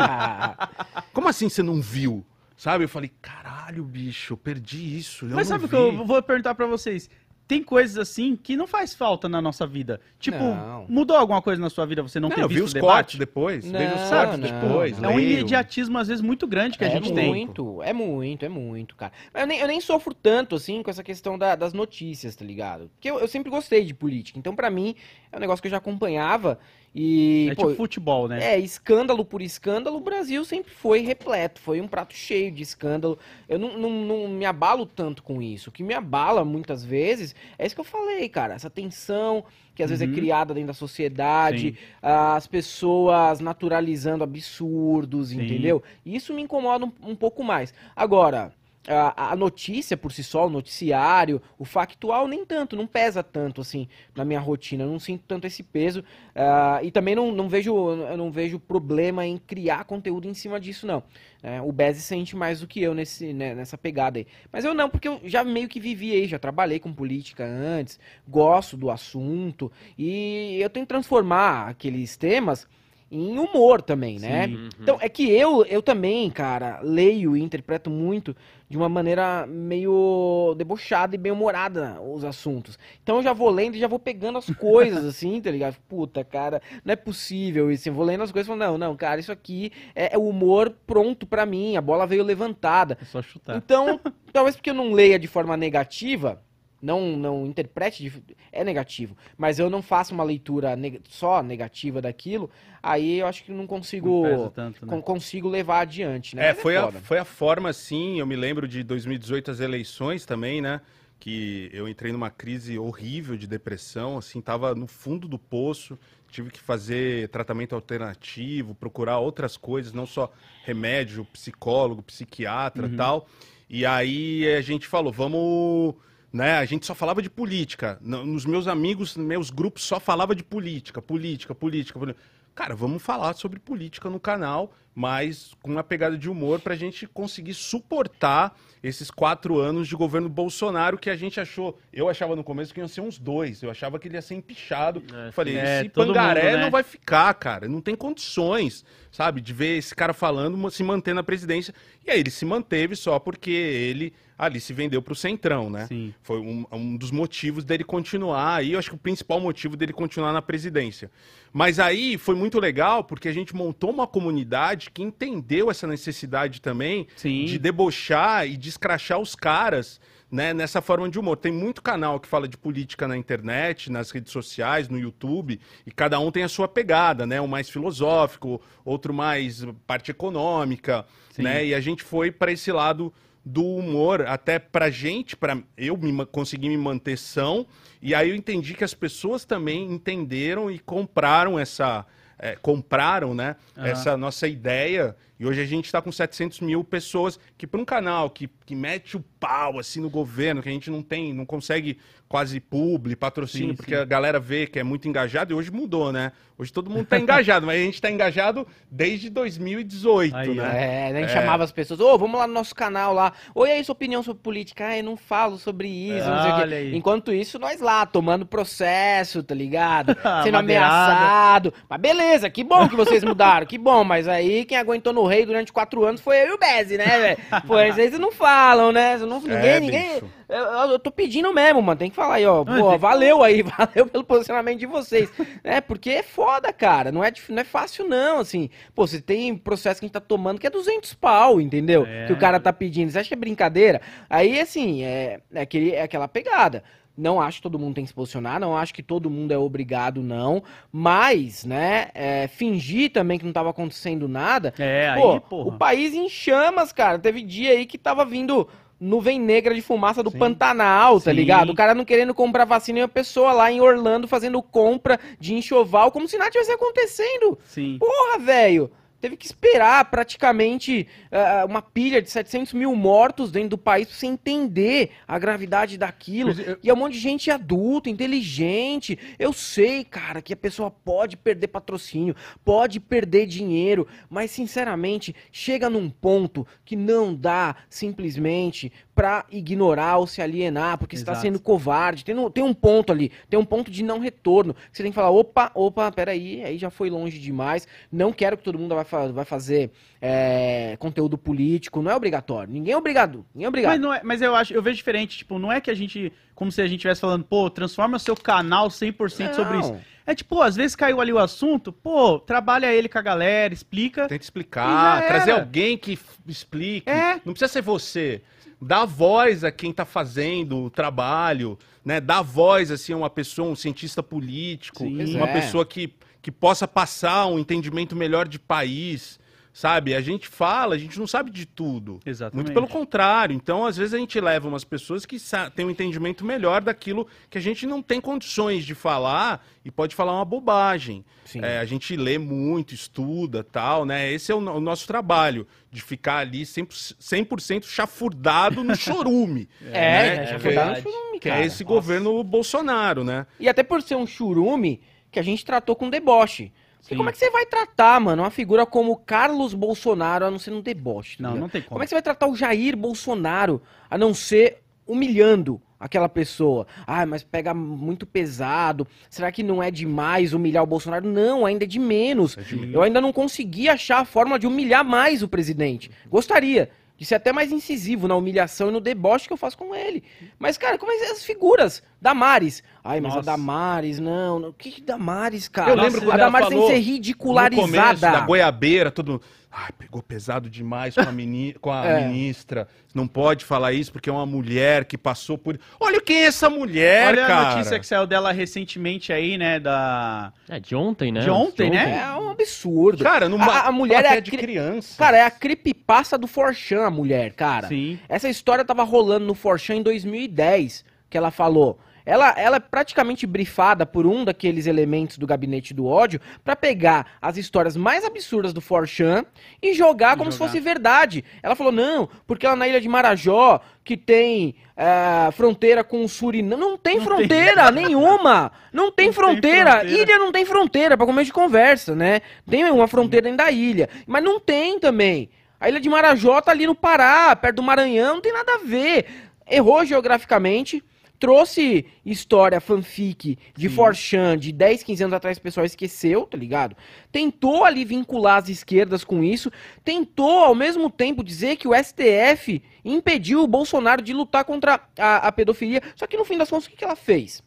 Como assim você não viu? Sabe? Eu falei, caralho, bicho, eu perdi isso. Eu Mas sabe o que eu vou perguntar pra vocês? Tem coisas assim que não faz falta na nossa vida. Tipo, Não. mudou alguma coisa na sua vida? Você não, Não, ter eu vi visto os o debate? cortes depois. Não, vejo os cortes não. depois. É um imediatismo, às vezes, muito grande que a é gente tem. muito, é muito, é muito, cara. Mas eu nem, eu nem sofro tanto, assim, com essa questão da- das notícias, tá ligado? Porque eu, eu sempre gostei de política. Então, pra mim, é um negócio que eu já acompanhava. E, É pô, tipo futebol, né? É, escândalo por escândalo, o Brasil sempre foi repleto, foi um prato cheio de escândalo. Eu não, não, não me abalo tanto com isso. O que me abala muitas vezes é isso que eu falei, cara. Essa tensão que às vezes Uhum. é criada dentro da sociedade, as pessoas naturalizando absurdos, Sim. entendeu? Isso me incomoda um, um pouco mais. Agora. A, notícia por si só, o noticiário, o factual, nem tanto, não pesa tanto assim na minha rotina, eu não sinto tanto esse peso. Ah, e também não, não vejo não vejo problema em criar conteúdo em cima disso, não. É, o Bez sente mais do que eu nesse, né, nessa pegada aí. Mas eu não, porque eu já meio que vivi aí, já trabalhei com política antes, gosto do assunto, e eu tento transformar aqueles temas em humor também, né? Sim. Então, é que eu, eu também, cara, leio e interpreto muito de uma maneira meio debochada e bem humorada os assuntos. Então eu já vou lendo e já vou pegando as coisas, assim, tá ligado? Puta, cara, não é possível isso. Eu vou lendo as coisas e falo, não, não, cara, isso aqui é, é o humor pronto pra mim, a bola veio levantada. É só chutar. Então, talvez porque eu não leia de forma negativa, não não interprete de, é negativo, mas eu não faço uma leitura neg- só negativa daquilo, aí eu acho que não consigo Não tanto, né? con- consigo levar adiante, né? É, Mas foi, a, foi a forma, sim. Eu me lembro de 2018, as eleições também, né? Que eu entrei numa crise horrível de depressão, assim, tava no fundo do poço. Tive que fazer tratamento alternativo, procurar outras coisas, não só remédio, psicólogo, psiquiatra Uhum. tal. E aí a gente falou, vamos. Né, a gente só falava de política. Nos meus amigos, meus grupos só falava de política, política, política. política. Cara, vamos falar sobre política no canal. Mas com uma pegada de humor pra gente conseguir suportar esses quatro anos de governo Bolsonaro que a gente achou. Eu achava no começo que iam ser uns dois. Eu achava que ele ia ser empichado. É, Falei, É, esse pangaré mundo, né? não vai ficar, cara. Não tem condições, sabe, de ver esse cara falando, se manter na presidência. E aí ele se manteve só porque ele ali se vendeu pro Centrão, né? Sim. Foi um, um dos motivos dele continuar aí. Eu acho que o principal motivo dele continuar na presidência. Mas aí foi muito legal porque a gente montou uma comunidade que entendeu essa necessidade também Sim. de debochar e de escrachar os caras. Né, nessa forma de humor. Tem muito canal que fala de política na internet, nas redes sociais, no YouTube, e cada um tem a sua pegada, né? Um mais filosófico, outro mais parte econômica, Sim. né? E a gente foi para esse lado do humor, até pra gente, para eu me, me manter são, e aí eu entendi que as pessoas também entenderam e compraram essa, é, compraram, né, Aham. essa nossa ideia, e hoje a gente está com 700 mil pessoas, que para um canal que, que mete o pau, assim, no governo, que a gente não tem, não consegue quase publi, patrocínio, Sim, porque sim. a galera vê que é muito engajado, e hoje mudou, né, hoje todo mundo tá engajado, mas a gente tá engajado desde 2018, Aí, né. É, a gente É. chamava as pessoas, ô, vamos lá no nosso canal lá. Oi, aí, sua opinião sobre política. Ah, eu não falo sobre isso, não sei o quê. Aí. Enquanto isso, nós lá, tomando processo, tá ligado? Ah, Sendo ameaçado. Mas beleza, que bom que vocês mudaram, que bom. Mas aí, quem aguentou no rei durante quatro anos foi eu e o Bezzi, né, velho? Pô, vocês não falam, né? Não, ninguém, É, ninguém... Eu, eu- tô pedindo mesmo, mano. Tem que falar aí, ó. Pô, valeu aí, valeu pelo posicionamento de vocês. É, porque é foda, cara. Não é, não é fácil, não, assim. Pô, você tem processo que a gente tá tomando que é 200 pau, entendeu? É. Que o cara tá pedindo. Você acha que é brincadeira? Aí, assim, é, é, aquele, é aquela pegada. Não acho que todo mundo tem que se posicionar, não acho que todo mundo é obrigado, não. Mas, né, é, fingir também que não tava acontecendo nada. É, Pô, aí, porra. o país em chamas, cara. Teve dia aí que tava vindo nuvem negra de fumaça do Sim. Pantanal, tá Sim. ligado? O cara não querendo comprar vacina e uma pessoa lá em Orlando fazendo compra de enxoval como se nada tivesse acontecendo. Sim. Porra, velho. Teve que esperar praticamente ah, uma pilha de 700 mil mortos dentro do país pra você entender a gravidade daquilo. Eu- E é um monte de gente adulta, inteligente. Eu sei, cara, que a pessoa pode perder patrocínio, pode perder dinheiro, mas sinceramente, chega num ponto que não dá simplesmente pra ignorar ou se alienar, porque você tá Exato. sendo covarde. Tem um, tem um ponto ali, tem um ponto de não retorno. Você tem que falar, opa, opa, peraí, aí já foi longe demais. Não quero que todo mundo fa- vai fazer é, conteúdo político, não é obrigatório. Ninguém é obrigado, ninguém é obrigado. Mas, não é, mas eu acho, eu vejo diferente, tipo, não é que a gente, como se a gente estivesse falando, pô, transforma seu canal 100% sobre Não. isso. É tipo, pô, às vezes caiu ali o assunto, pô, trabalha ele com a galera, explica. Tenta explicar, trazer alguém que explique. É. Não precisa ser você. Dá voz a quem tá fazendo o trabalho, né? Dá voz, assim, a uma pessoa, um cientista político, Sim. uma É. pessoa que, que possa passar um entendimento melhor de país, sabe? A gente fala, a gente não sabe de tudo. Exatamente. Muito pelo contrário. Então, às vezes, a gente leva umas pessoas que têm um entendimento melhor daquilo que a gente não tem condições de falar e pode falar uma bobagem. Sim. É, a gente lê muito, estuda tal, né? Esse é o, o nosso trabalho, de ficar ali 100%, 100% chafurdado no chorume. É, né? né? É foi dar no verdade. churume, Que cara. é esse Nossa. governo Bolsonaro, né? E até por ser um churume que a gente tratou com deboche. E como é que você vai tratar, mano, uma figura como Carlos Bolsonaro a não ser um deboche? tá Não, ligado? não tem como. Como é que você vai tratar o Jair Bolsonaro a não ser humilhando aquela pessoa? Ah, mas pega muito pesado. Será que não é demais humilhar o Bolsonaro? Não, ainda é de menos. Eu ainda não consegui achar a forma de humilhar mais o presidente. Gostaria de ser até mais incisivo na humilhação e no deboche que eu faço com ele. Mas, cara, como é que as figuras? Damares. Ai, mas a Nossa. Damares, não. não. O que que Damares, cara? Eu lembro quando a Damares tem que ser No começo, ridicularizada. da goiabeira, todo Ai, pegou pesado demais com a, mini- com a É. ministra. Não pode falar isso porque é uma mulher que passou por... Olha quem é essa mulher, Olha cara. a notícia que saiu dela recentemente aí, né, da... É, de ontem, né? De ontem, né? É um absurdo. Cara, numa A- a mulher é a de cri- criança. Cara, é a creepypasta do Forchan, a mulher, cara. Sim. Essa história tava rolando no Forchan em 2010, que ela falou. Ela, ela é praticamente brifada por um daqueles elementos do gabinete do ódio pra pegar as histórias mais absurdas do Forchan e jogar E como se jogar. fosse verdade. Ela falou, não, porque lá na ilha de Marajó, que tem eh, fronteira com o Suriname. Não tem Não fronteira nenhuma! Não tem Não tem fronteira. fronteira. Ilha não tem fronteira, pra começo de conversa, né? Tem uma fronteira dentro da ilha. Mas não tem também. A ilha de Marajó tá ali no Pará, perto do Maranhão, não tem nada a ver. Errou geograficamente, trouxe história fanfic de Sim. Forchan de 10, 15 anos atrás, o pessoal esqueceu, tá ligado? Tentou ali vincular as esquerdas com isso, tentou ao mesmo tempo dizer que o STF impediu o Bolsonaro de lutar contra a, a pedofilia, só que no fim das contas, o que, que ela fez?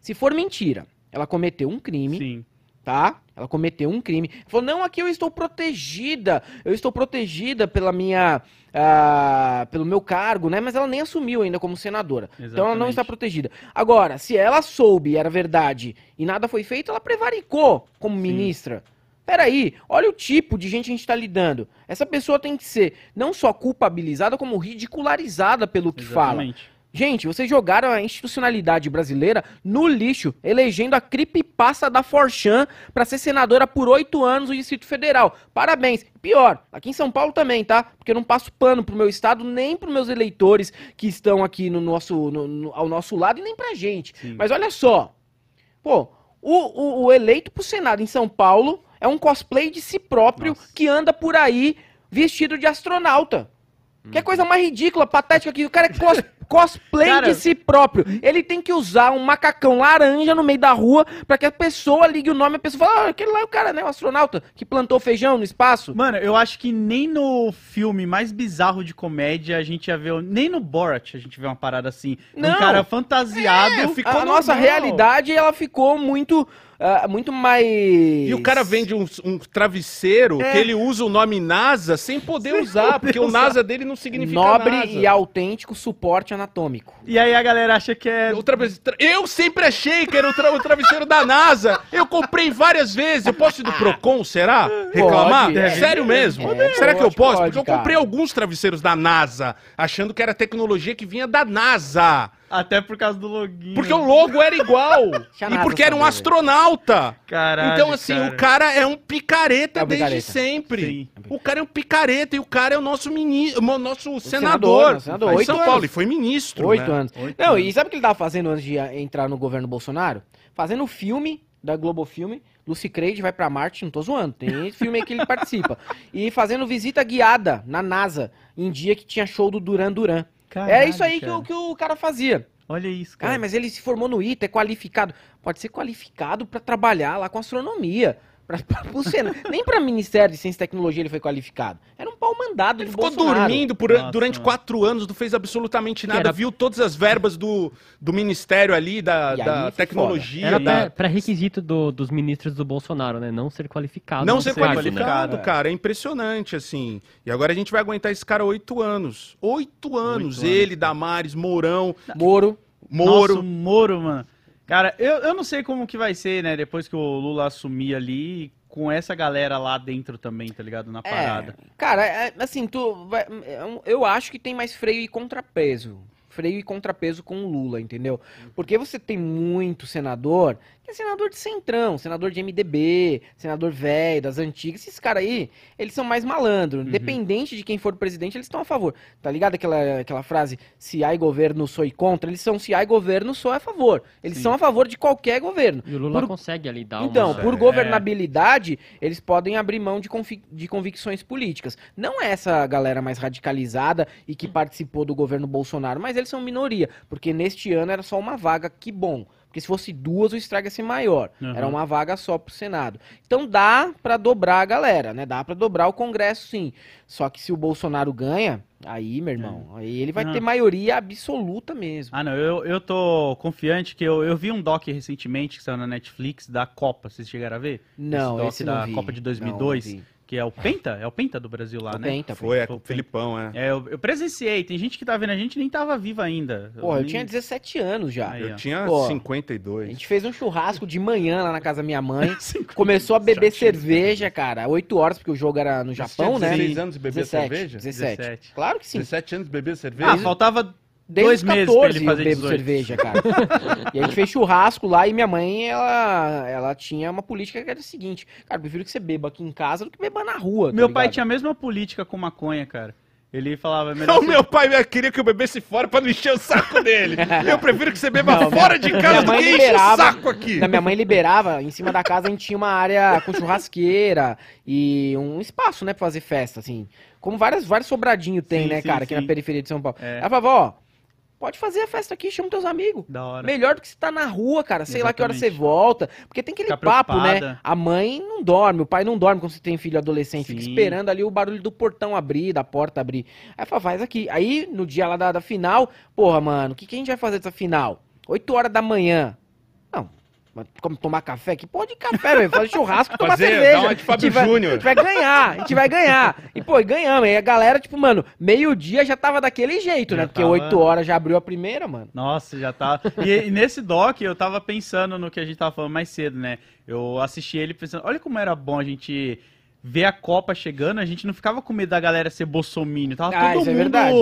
Se for mentira, ela cometeu um crime, Sim. Tá? Ela cometeu um crime. Falou, não, aqui eu estou protegida. Eu estou protegida pela minha. ah, pelo meu cargo, né? Mas ela nem assumiu ainda como senadora. Então ela não Exatamente. está protegida. Agora, se ela soube era verdade e nada foi feito, ela prevaricou como ministra. Peraí, olha o tipo de gente que a gente está lidando. Essa pessoa tem que ser não só culpabilizada, como ridicularizada pelo que fala. Gente, vocês jogaram a institucionalidade brasileira no lixo, elegendo a creepypasta da Forchan pra ser senadora por oito anos no Distrito Federal. Parabéns. Pior, aqui em São Paulo também, tá? Porque eu não passo pano pro meu estado, nem pros meus eleitores que estão aqui no nosso, no- no- ao nosso lado e nem pra gente. Sim. Mas olha só. Pô, o, o- o eleito pro Senado em São Paulo é um cosplay de si próprio Nossa. que anda por aí vestido de astronauta. Que é coisa mais ridícula, patética que o cara é cos- cosplay Cara- de si próprio. Ele tem que usar um macacão laranja no meio da rua pra que a pessoa ligue o nome e a pessoa fala, ah, aquele lá é o cara, né, o astronauta que plantou feijão no espaço. Mano, eu acho que nem no filme mais bizarro de comédia a gente ia ver. Nem no Borat a gente vê uma parada assim. Não. Um cara fantasiado. É, A, ficou a nossa normal. realidade, ela ficou muito, ah, muito mais... E o cara vende um, um travesseiro É. que ele usa o nome NASA sem poder Sem usar, poder porque o usar. NASA dele não significa nobre NASA. e autêntico suporte anatômico. E aí a galera acha que é. O Eu sempre achei que era o, tra- o travesseiro da NASA. Eu comprei várias vezes. Eu posso ir do Procon, será? Reclamar? Pode, é. Sério mesmo? É, será que eu posso? pode, Porque eu cara. comprei alguns travesseiros da NASA, achando que era tecnologia que vinha da NASA. Até por causa do login. Porque o logo era igual. E porque era um astronauta. Caralho, então, assim, cara. o cara é um picareta É um desde picareta. sempre. Sim. O cara é um picareta e o cara é o nosso ministro, o nosso senador, senador. o senador, em oito São anos. Paulo, e foi ministro. Oito né? anos. Oito Não, anos. e sabe o que ele tava fazendo antes de entrar no governo Bolsonaro? Fazendo filme da Globo Filme, Lucy Creed vai pra Marte, não tô zoando, tem filme aí que ele participa. E fazendo visita guiada na NASA, em dia que tinha show do Duran Duran. É isso aí que, cara. o, que o cara fazia. Olha isso, cara. Ah, mas ele se formou no ITA, é qualificado. Pode ser qualificado pra trabalhar lá com astronomia. Pra, pra, pro Senado. Nem pra Ministério de Ciência e Tecnologia ele foi qualificado. Era um pau mandado Ele do ficou Bolsonaro. dormindo por- Nossa, durante mano. quatro anos, não fez absolutamente nada, era- viu todas as verbas do, do ministério ali, da, da tecnologia. Era da- pré-requisito do- dos ministros do Bolsonaro, né? Não ser qualificado. Não no ser qualificado, né? qualificado, cara. É impressionante, assim. E agora a gente vai aguentar esse cara oito anos. Oito anos. anos. Ele, Damares, Mourão, Moro. Moro. Nossa, o Moro, mano. Cara, eu, eu não sei como que vai ser, né? Depois que o Lula assumir ali, com essa galera lá dentro também, tá ligado? Na parada. É, cara, é, assim, tu vai- é eu acho que tem mais freio e contrapeso. Freio e contrapeso com o Lula, entendeu? Porque você tem muito senador, que é senador de centrão, senador de MDB, senador velho, das antigas. Esses caras aí, eles são mais malandros. Uhum. Independente de quem for presidente, eles estão a favor. Tá ligado aquela, aquela frase, se há governo, sou contra? Eles são se há governo, sou a favor. Eles Sim. são a favor de qualquer governo. E o Lula Por- consegue ali dar Então, uma... por É. governabilidade, eles podem abrir mão de, confi- de convicções políticas. Não é essa galera mais radicalizada e que participou do governo Bolsonaro, mas eles são minoria, porque neste ano era só uma vaga, que bom. Porque se fosse duas, o estrago ia ser maior. Uhum. Era uma vaga só pro Senado. Então dá pra dobrar a galera, né? Dá pra dobrar o Congresso, sim. Só que se o Bolsonaro ganha, aí, meu irmão, aí ele vai Não. ter maioria absoluta mesmo. Ah, não, eu, eu tô confiante que eu, eu vi um doc recentemente que saiu na Netflix da Copa, vocês chegaram a ver? Não, doc esse da não. Copa de Não, 2002, não vi. Que é o Penta? É o Penta do Brasil lá, O né? Penta, Foi, é Foi. o Felipão, é. É, eu, eu presenciei, tem gente que tá vendo a gente e nem tava viva ainda. Porra, eu nem- tinha 17 anos já. Aí, Eu ó. tinha Pô, A 52. gente fez um churrasco de manhã lá na casa da minha mãe. Cinquenta- Começou a beber cerveja, cara. 8 horas, porque o jogo era no Japão, tinha né? 16 anos e bebia 17, cerveja? 17. 17. Claro que sim. 17 anos e bebia cerveja? Ah, faltava desde Dois os meses pra 14 ele eu fazer bebo 18. cerveja, cara. e a gente fez churrasco lá e minha mãe, ela, ela tinha uma política que era o seguinte, cara, eu prefiro que você beba aqui em casa do que beba na rua. tá Meu pai ligado? tinha a mesma política com maconha, cara. Ele falava, melhor você- meu pai queria que eu bebesse fora pra não encher o saco dele. Eu prefiro que você beba Não, fora de casa do mãe que enche o liberava- saco aqui. Minha mãe liberava, em cima da casa a gente tinha uma área com churrasqueira e um espaço, né, pra fazer festa, assim. Como várias, vários sobradinhos tem, Sim, né, sim, cara, aqui sim. na periferia de São Paulo. É. Ela falava, ó, pode fazer a festa aqui, chama teus amigos. Da hora. Melhor do que você tá na rua, cara. Sei lá que hora você Exatamente. volta. Porque tem aquele Ficar papo, né? A mãe não dorme, o pai não dorme quando você tem filho adolescente. Fica Sim. esperando ali o barulho do portão abrir, da porta abrir. Aí fala, faz aqui. Aí, no dia lá da, da final, porra, mano, o que, que a gente vai fazer dessa final? 8 horas da manhã. Mas Como tomar café? Que pode café, velho. Fazer churrasco, tomar Fazer, cerveja. uma de Fábio a gente vai- Júnior. A gente vai ganhar, a gente vai ganhar. E, pô, e ganhamos. Aí a galera, tipo, mano, meio-dia já tava daquele jeito, Já né? Porque tava- 8 horas já abriu a primeira, mano. Nossa, já tá. E, e nesse doc eu tava pensando no que a gente tava falando mais cedo, né? Eu assisti ele pensando, olha como era bom a gente ver a Copa chegando, a gente não ficava com medo da galera ser bolsominion. Tava Ah, todo é mundo verdade.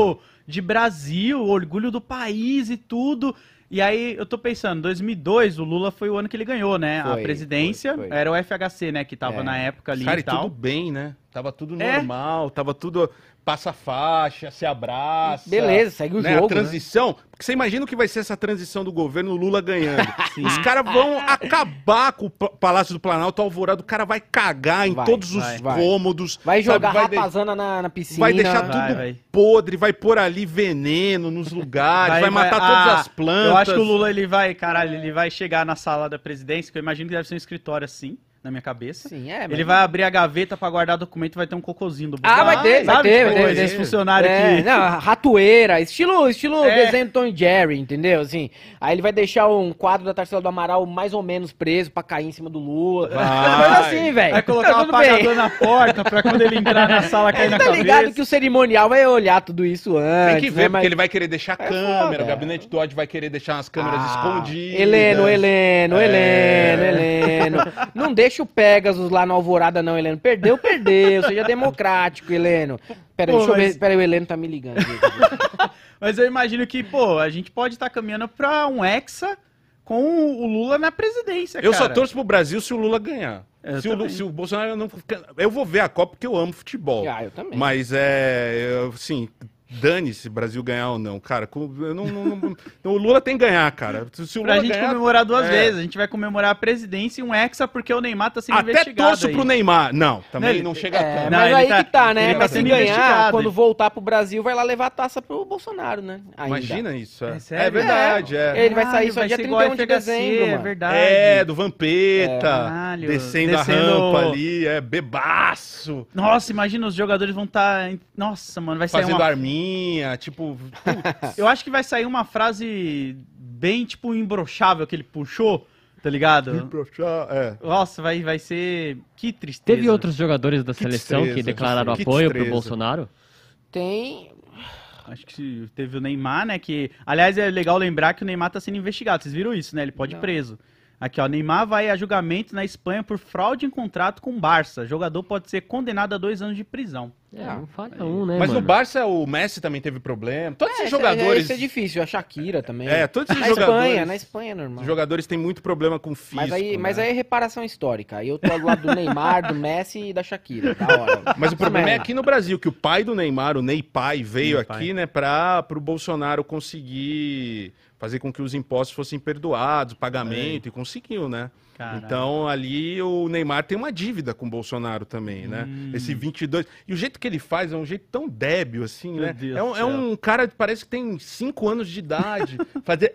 de Brasil, orgulho do país e tudo. E aí eu tô pensando, 2002 o Lula foi o ano que ele ganhou, né? a Foi, presidência foi, foi. era o FHC, né? Que tava É. na época ali Cara, e tal. tudo bem, né? Tava tudo É. normal, tava tudo passa faixa, se abraça. Beleza, segue o né? jogo. A né? transição, porque você imagina o que vai ser essa transição do governo o Lula ganhando. Sim. Os caras vão acabar com o Palácio do Planalto Alvorado, o cara vai cagar em Vai, todos os vai, vai. cômodos. Vai sabe? jogar vai de- rapazana na, na piscina. Vai deixar Vai, tudo vai. podre, vai pôr ali veneno nos lugares, vai, matar ah, todas as plantas. Eu acho que o Lula ele vai, caralho, ele vai chegar na sala da presidência, que eu imagino que deve ser um escritório assim, na minha cabeça. Sim, é. Ele mas- vai abrir a gaveta pra guardar documento e vai ter um cocôzinho do Ah, vai ter, vai Sabe, ter, tipo, vai ter. Esse funcionário É, que... não, ratoeira, estilo, estilo É. desenho do Tom e Jerry, entendeu? Assim, aí ele vai deixar um quadro da Tarsila do Amaral mais ou menos preso pra cair em cima do Lula. Vai. Coisa assim, velho. Vai colocar um Tudo bem. apagador na porta pra quando ele entrar na sala cair na Tá cabeça. ligado que o cerimonial vai olhar tudo isso antes, Tem que ver, né? porque Mas- ele vai querer deixar É câmera, foda. o gabinete do ódio vai querer deixar umas câmeras Ah, escondidas. Heleno, Heleno, É. Heleno, Heleno. Não deixa o Pegasus lá na Alvorada, não, Heleno. Perdeu, perdeu. Seja democrático, Heleno. Pera aí, Pô, deixa eu mas- ver. Pera o Heleno tá me ligando. Mas eu imagino que, pô, a gente pode estar caminhando pra um hexa com o Lula na presidência, Eu só cara. torço pro Brasil se o Lula ganhar. Eu Se o, se o Bolsonaro não. Eu vou ver a Copa porque eu amo futebol. ah, eu também. Mas é. eu, Assim, dane-se Brasil ganhar ou não, cara. eu não, não- não- o Lula tem que ganhar, cara. Se o Pra Lula gente ganhar. comemorar duas é. vezes. A gente vai comemorar a presidência e um hexa porque o Neymar tá sendo Até investigado torço aí. pro Neymar. Não, também Não, ele- não chega É, tanto. Não, mas aí tá- que tá, né? ele tá mas se sendo ganhar, investigado. quando voltar pro Brasil, vai lá levar a taça pro Bolsonaro, né? Ainda. Imagina isso. É, É É sério? verdade, é. Ele vai sair só vai dia ser igual 31 de dezembro, É mano. verdade. É, do Vampeta. Descendo, descendo- a rampa ali, é bebaço. Nossa, imagina, os jogadores vão estar... Nossa, mano, vai sair Fazendo uma... arminha, tipo. putz. Eu acho que vai sair uma frase bem, tipo, imbrochável que ele puxou, tá ligado? é. Nossa, vai, vai ser... Que tristeza. Teve outros jogadores da Que seleção que destreza, declararam que apoio pro destreza. Bolsonaro? Tem. Acho que teve o Neymar, né? Que, aliás, é legal lembrar que o Neymar tá sendo investigado. Vocês viram isso, né? Ele pode ir Não. preso. Aqui, ó. Neymar vai a julgamento na Espanha por fraude em contrato com o Barça. Jogador pode ser condenado a dois anos de prisão. É, Ah, não falha um, né, Mas mano? no Barça o Messi também teve problema. Todos É, esses jogadores. Isso é difícil, a Shakira também. É, todos esses na jogadores. Espanha, na Espanha é normal. Os jogadores têm muito problema com físico. Mas aí, né? mas aí é reparação histórica. Aí eu tô do lado do Neymar, do Messi e da Shakira. Da hora. Mas o problema é aqui no Brasil, que o pai do Neymar, o Ney Pai, veio Ney aqui, Pai. né, para o Bolsonaro conseguir fazer com que os impostos fossem perdoados, o pagamento, e conseguiu, né? Caralho. Então ali o Neymar tem uma dívida com o Bolsonaro também, né? Hum. Esse 22. E o jeito que ele faz é um jeito tão débil, assim, Meu né? Deus É um, é um cara que parece que tem 5 anos de idade. fazer.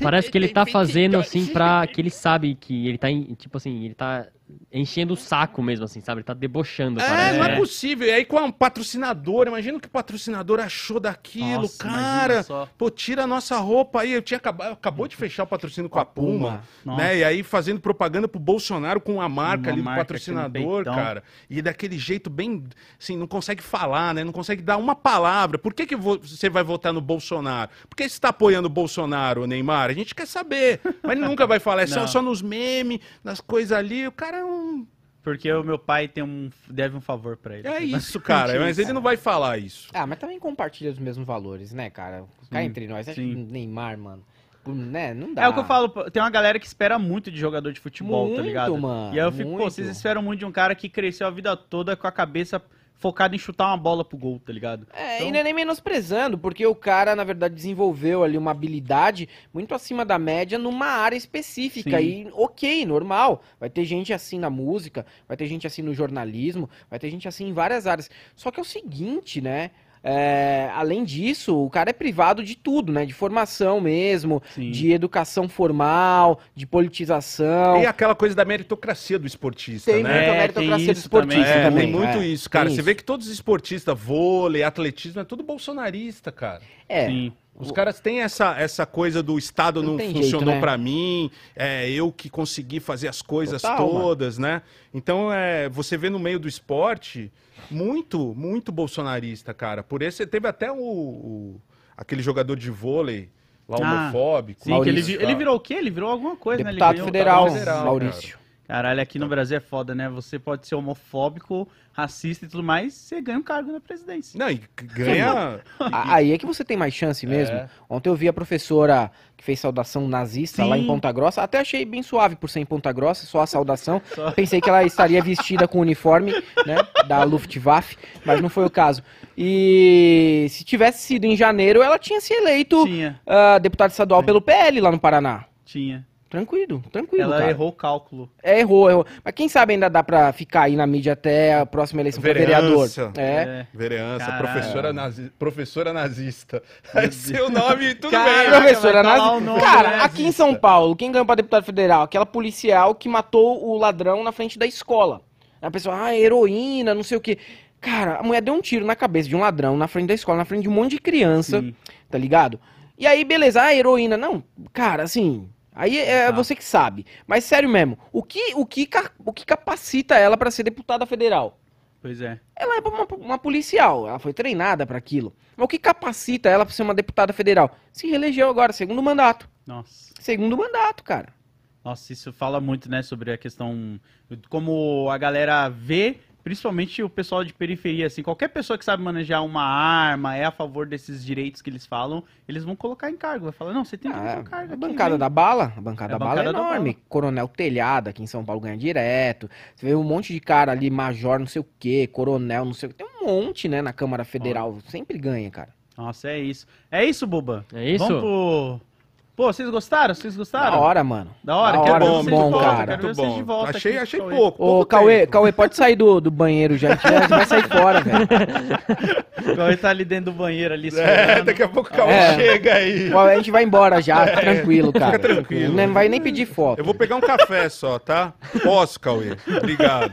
Parece que ele tá fazendo assim pra. que ele sabe que ele tá, em- tipo assim, ele tá enchendo o saco mesmo, assim, sabe? Ele tá debochando, É, parece. não é né? possível. E aí com um patrocinador, imagina o que o patrocinador achou daquilo, Nossa, cara. só. Pô, tira a nossa roupa aí. Eu tinha acabado, acabou de fechar o patrocínio com a Puma, Nossa. né? E aí fazendo propaganda pro Bolsonaro com a marca Uma ali do marca patrocinador, cara. E daquele jeito bem, assim, não consegue falar, né? Não consegue dar uma palavra. Por que, que vo- você vai votar no Bolsonaro? Por que você está apoiando o Bolsonaro, Neymar? A gente quer saber. Mas ele nunca vai falar. É só, só nos memes, nas coisas ali. O cara é um porque o meu pai tem um, deve um favor pra ele. É isso, cara. Mas ele não vai falar isso. Ah, mas também compartilha os mesmos valores, né, cara? Cá entre nós. Acho que sim. Neymar, mano. Né? Não dá. É o que eu falo, pô, tem uma galera que espera muito de jogador de futebol, tá Muito, ligado? mano, e aí eu fico, pô, muito. vocês esperam muito de um cara que cresceu a vida toda com a cabeça focada em chutar uma bola pro gol, tá ligado? É, Então- e não é nem menosprezando, porque o cara, na verdade, desenvolveu ali uma habilidade muito acima da média numa área específica. Sim. E ok, normal. Vai ter gente assim na música, vai ter gente assim no jornalismo, vai ter gente assim em várias áreas. Só que é o seguinte, né? É, além disso, o cara é privado de tudo, né? De formação mesmo, Sim. de educação formal, de politização. Tem aquela coisa da meritocracia do esportista, Tem né? muita É, meritocracia tem do isso esportista também. É, também. tem muito é, isso, cara. tem Você vê que todos os esportistas, vôlei, atletismo, é tudo bolsonarista, cara. É, Sim. Os caras têm essa, essa coisa do Estado Não não, funcionou né? pra mim, é eu que consegui fazer as coisas Total, todas, né? Então, é, você vê no meio do esporte muito, muito bolsonarista, cara. Por esse, teve até o, o- aquele jogador de vôlei, lá Ah, homofóbico. Sim, que ele, Maurício, vi- ele virou o quê? Ele virou alguma coisa, né? Ele deputado ganhou- federal, federal, Maurício. Caralho, aqui no Brasil é foda, né? Você pode ser homofóbico, racista e tudo mais, você ganha um cargo na presidência. Não, e ganha. Aí é que você tem mais chance mesmo. É. Ontem eu vi a professora que fez saudação nazista Sim. lá em Ponta Grossa. Até achei bem suave por ser em Ponta Grossa, só a saudação. Só- Pensei que ela estaria vestida com o uniforme, né, da Luftwaffe, mas não foi o caso. E se tivesse sido em janeiro, ela tinha se eleito Tinha, ah, deputado estadual pelo PL lá no Paraná. tinha. Tranquilo, tranquilo, Ela cara. errou o cálculo. É, errou, errou. Mas quem sabe ainda dá pra ficar aí na mídia até a próxima eleição pra vereador. Vereança. É. Vereança, Caralho. professora, nazi- professora nazista. Aí seu nome, tudo Caraca, bem. Professora vai lá nazi- o nome Cara, nazista. aqui em São Paulo, quem ganhou pra deputado federal? Aquela policial que matou o ladrão na frente da escola. A pessoa, ah, heroína, não sei o quê. Cara, a mulher deu um tiro na cabeça de um ladrão na frente da escola, na frente de um monte de criança, Sim. tá ligado? E aí, beleza, ah, heroína. Não, cara, assim. Aí é Tá. você que sabe. Mas sério mesmo, o que, o que, o que capacita ela pra ser deputada federal? Pois é. Ela é uma, uma policial, ela foi treinada pra aquilo. Mas o que capacita ela pra ser uma deputada federal? Se reelegeu agora, segundo mandato. Nossa. Segundo mandato, cara. Nossa, isso fala muito, né, sobre a questão como a galera vê, principalmente o pessoal de periferia, assim, qualquer pessoa que sabe manejar uma arma, é a favor desses direitos que eles falam, eles vão colocar em cargo, vai falar, não, você tem que ter Ah, um cargo a aqui, bancada vem. da bala, a bancada É a da bala é bancada enorme. Coronel Telhado aqui em São Paulo ganha direto. Você vê um monte de cara ali, major, não sei o quê, coronel, não sei o quê. Tem um monte, né, na Câmara Federal. Sempre ganha, cara. Nossa, é isso. É isso, Buba. É isso? Vamos pro... Pô, vocês gostaram? Vocês gostaram? Da hora, mano. Da hora, Da quero hora, ver bom, vocês bom, volta, cara. quero ver Muito vocês bom. de volta achei, aqui, achei Cauê. pouco. Ô, pouco Cauê, tempo. Cauê, pode sair do, do banheiro já, a gente vai- sair fora, velho. O Cauê tá ali dentro do banheiro ali, É, esperando. daqui a pouco o Cauê É. chega aí. A gente vai embora já, tranquilo, cara. tranquilo. Não vai nem pedir foto. Eu vou pegar um café só, tá? Posso, Cauê? Obrigado.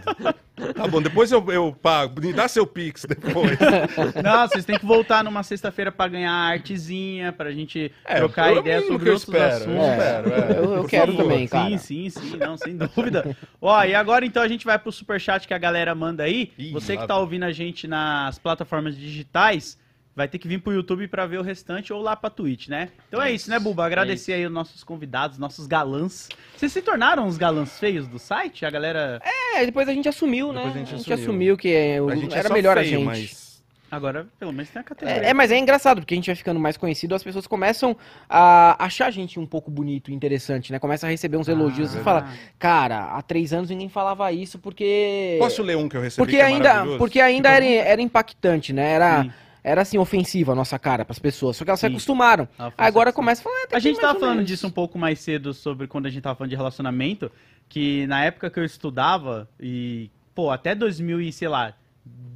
Tá bom, depois eu, eu pago. Me dá seu Pix depois. Não, vocês têm que voltar numa sexta-feira pra ganhar a artezinha, pra gente É, trocar é o ideia sobre que eu outros espero, assuntos. eu espero, é. Eu- eu quero favor. também, cara. Sim, sim, sim, não, sem dúvida. Ó, e agora então a gente vai pro superchat que a galera manda aí. Ih, Você que tá ouvindo a gente nas plataformas digitais, vai ter que vir pro YouTube pra ver o restante ou lá pra Twitch, né? Então é isso, né, Buba? Agradecer aí os nossos convidados, nossos galãs. Vocês se tornaram os galãs feios do site? A galera. É, depois a gente assumiu, né? Depois a gente, assumiu. que A gente é era só melhor a feio, gente. mas... Agora, pelo menos tem a categoria. É, é, mas é engraçado, porque a gente vai ficando mais conhecido, as pessoas começam a achar a gente um pouco bonito e interessante, né? Começa a receber uns elogios e Ah. fala, cara, há três anos ninguém falava isso porque. Posso ler um que eu recebi porque que é ainda, porque ainda era, era impactante, né? Era, Sim. Era assim, ofensiva a nossa cara pras pessoas. Só que elas se Sim. acostumaram. Ela falou Agora assim, começa a falar. ah, A que gente tava falando disso um pouco mais cedo sobre quando a gente tava falando de relacionamento, que na época que eu estudava e, pô, até 2000 e, sei lá,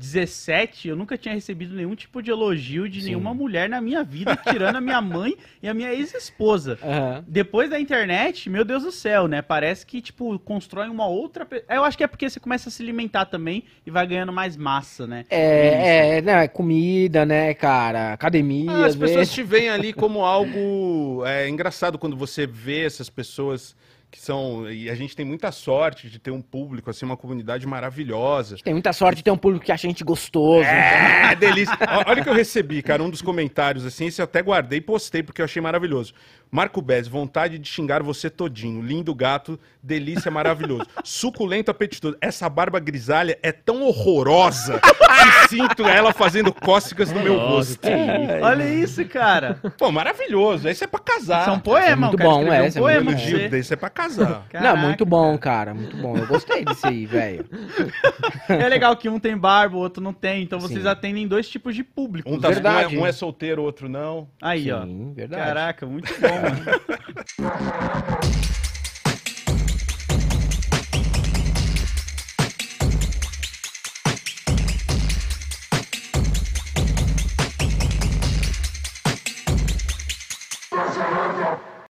17, eu nunca tinha recebido nenhum tipo de elogio de Sim. nenhuma mulher na minha vida, tirando a minha mãe e a minha ex-esposa. Aham. Depois da internet, meu Deus do céu, né? Parece que, tipo, constrói uma outra. Eu acho que é porque você começa a se alimentar também e vai ganhando mais massa, né? É, é, não, é comida, né, cara? Academia, Ah, as pessoas vezes. te veem ali como algo é, engraçado quando você vê essas pessoas que são. E a gente tem muita sorte de ter um público, assim, uma comunidade maravilhosa. Tem muita sorte de ter um público que acha a gente gostoso. É, delícia. Ó, Olha o que eu recebi, cara, um dos comentários, assim, esse eu até guardei e postei, porque eu achei maravilhoso. Marco Bez, vontade de xingar você todinho. Lindo gato, delícia maravilhoso. Suculento apetitoso. Essa barba grisalha é tão horrorosa que sinto ela fazendo cócegas no meu rosto. isso. Olha isso, cara. Pô, maravilhoso. Esse é pra casar. Isso é um poema, muito o cara bom, é, um esse é poema muito pra Elogio você. desse é pra casar. não, muito bom, Caraca, cara, muito bom. Eu gostei disso aí, velho. É legal que um tem barba, o outro não tem, então vocês Sim. atendem dois tipos de público. Um, tá, um, é, Verdade. um é solteiro, o outro não. Aí, ó. Sim, verdade. Caraca, muito bom, yeah.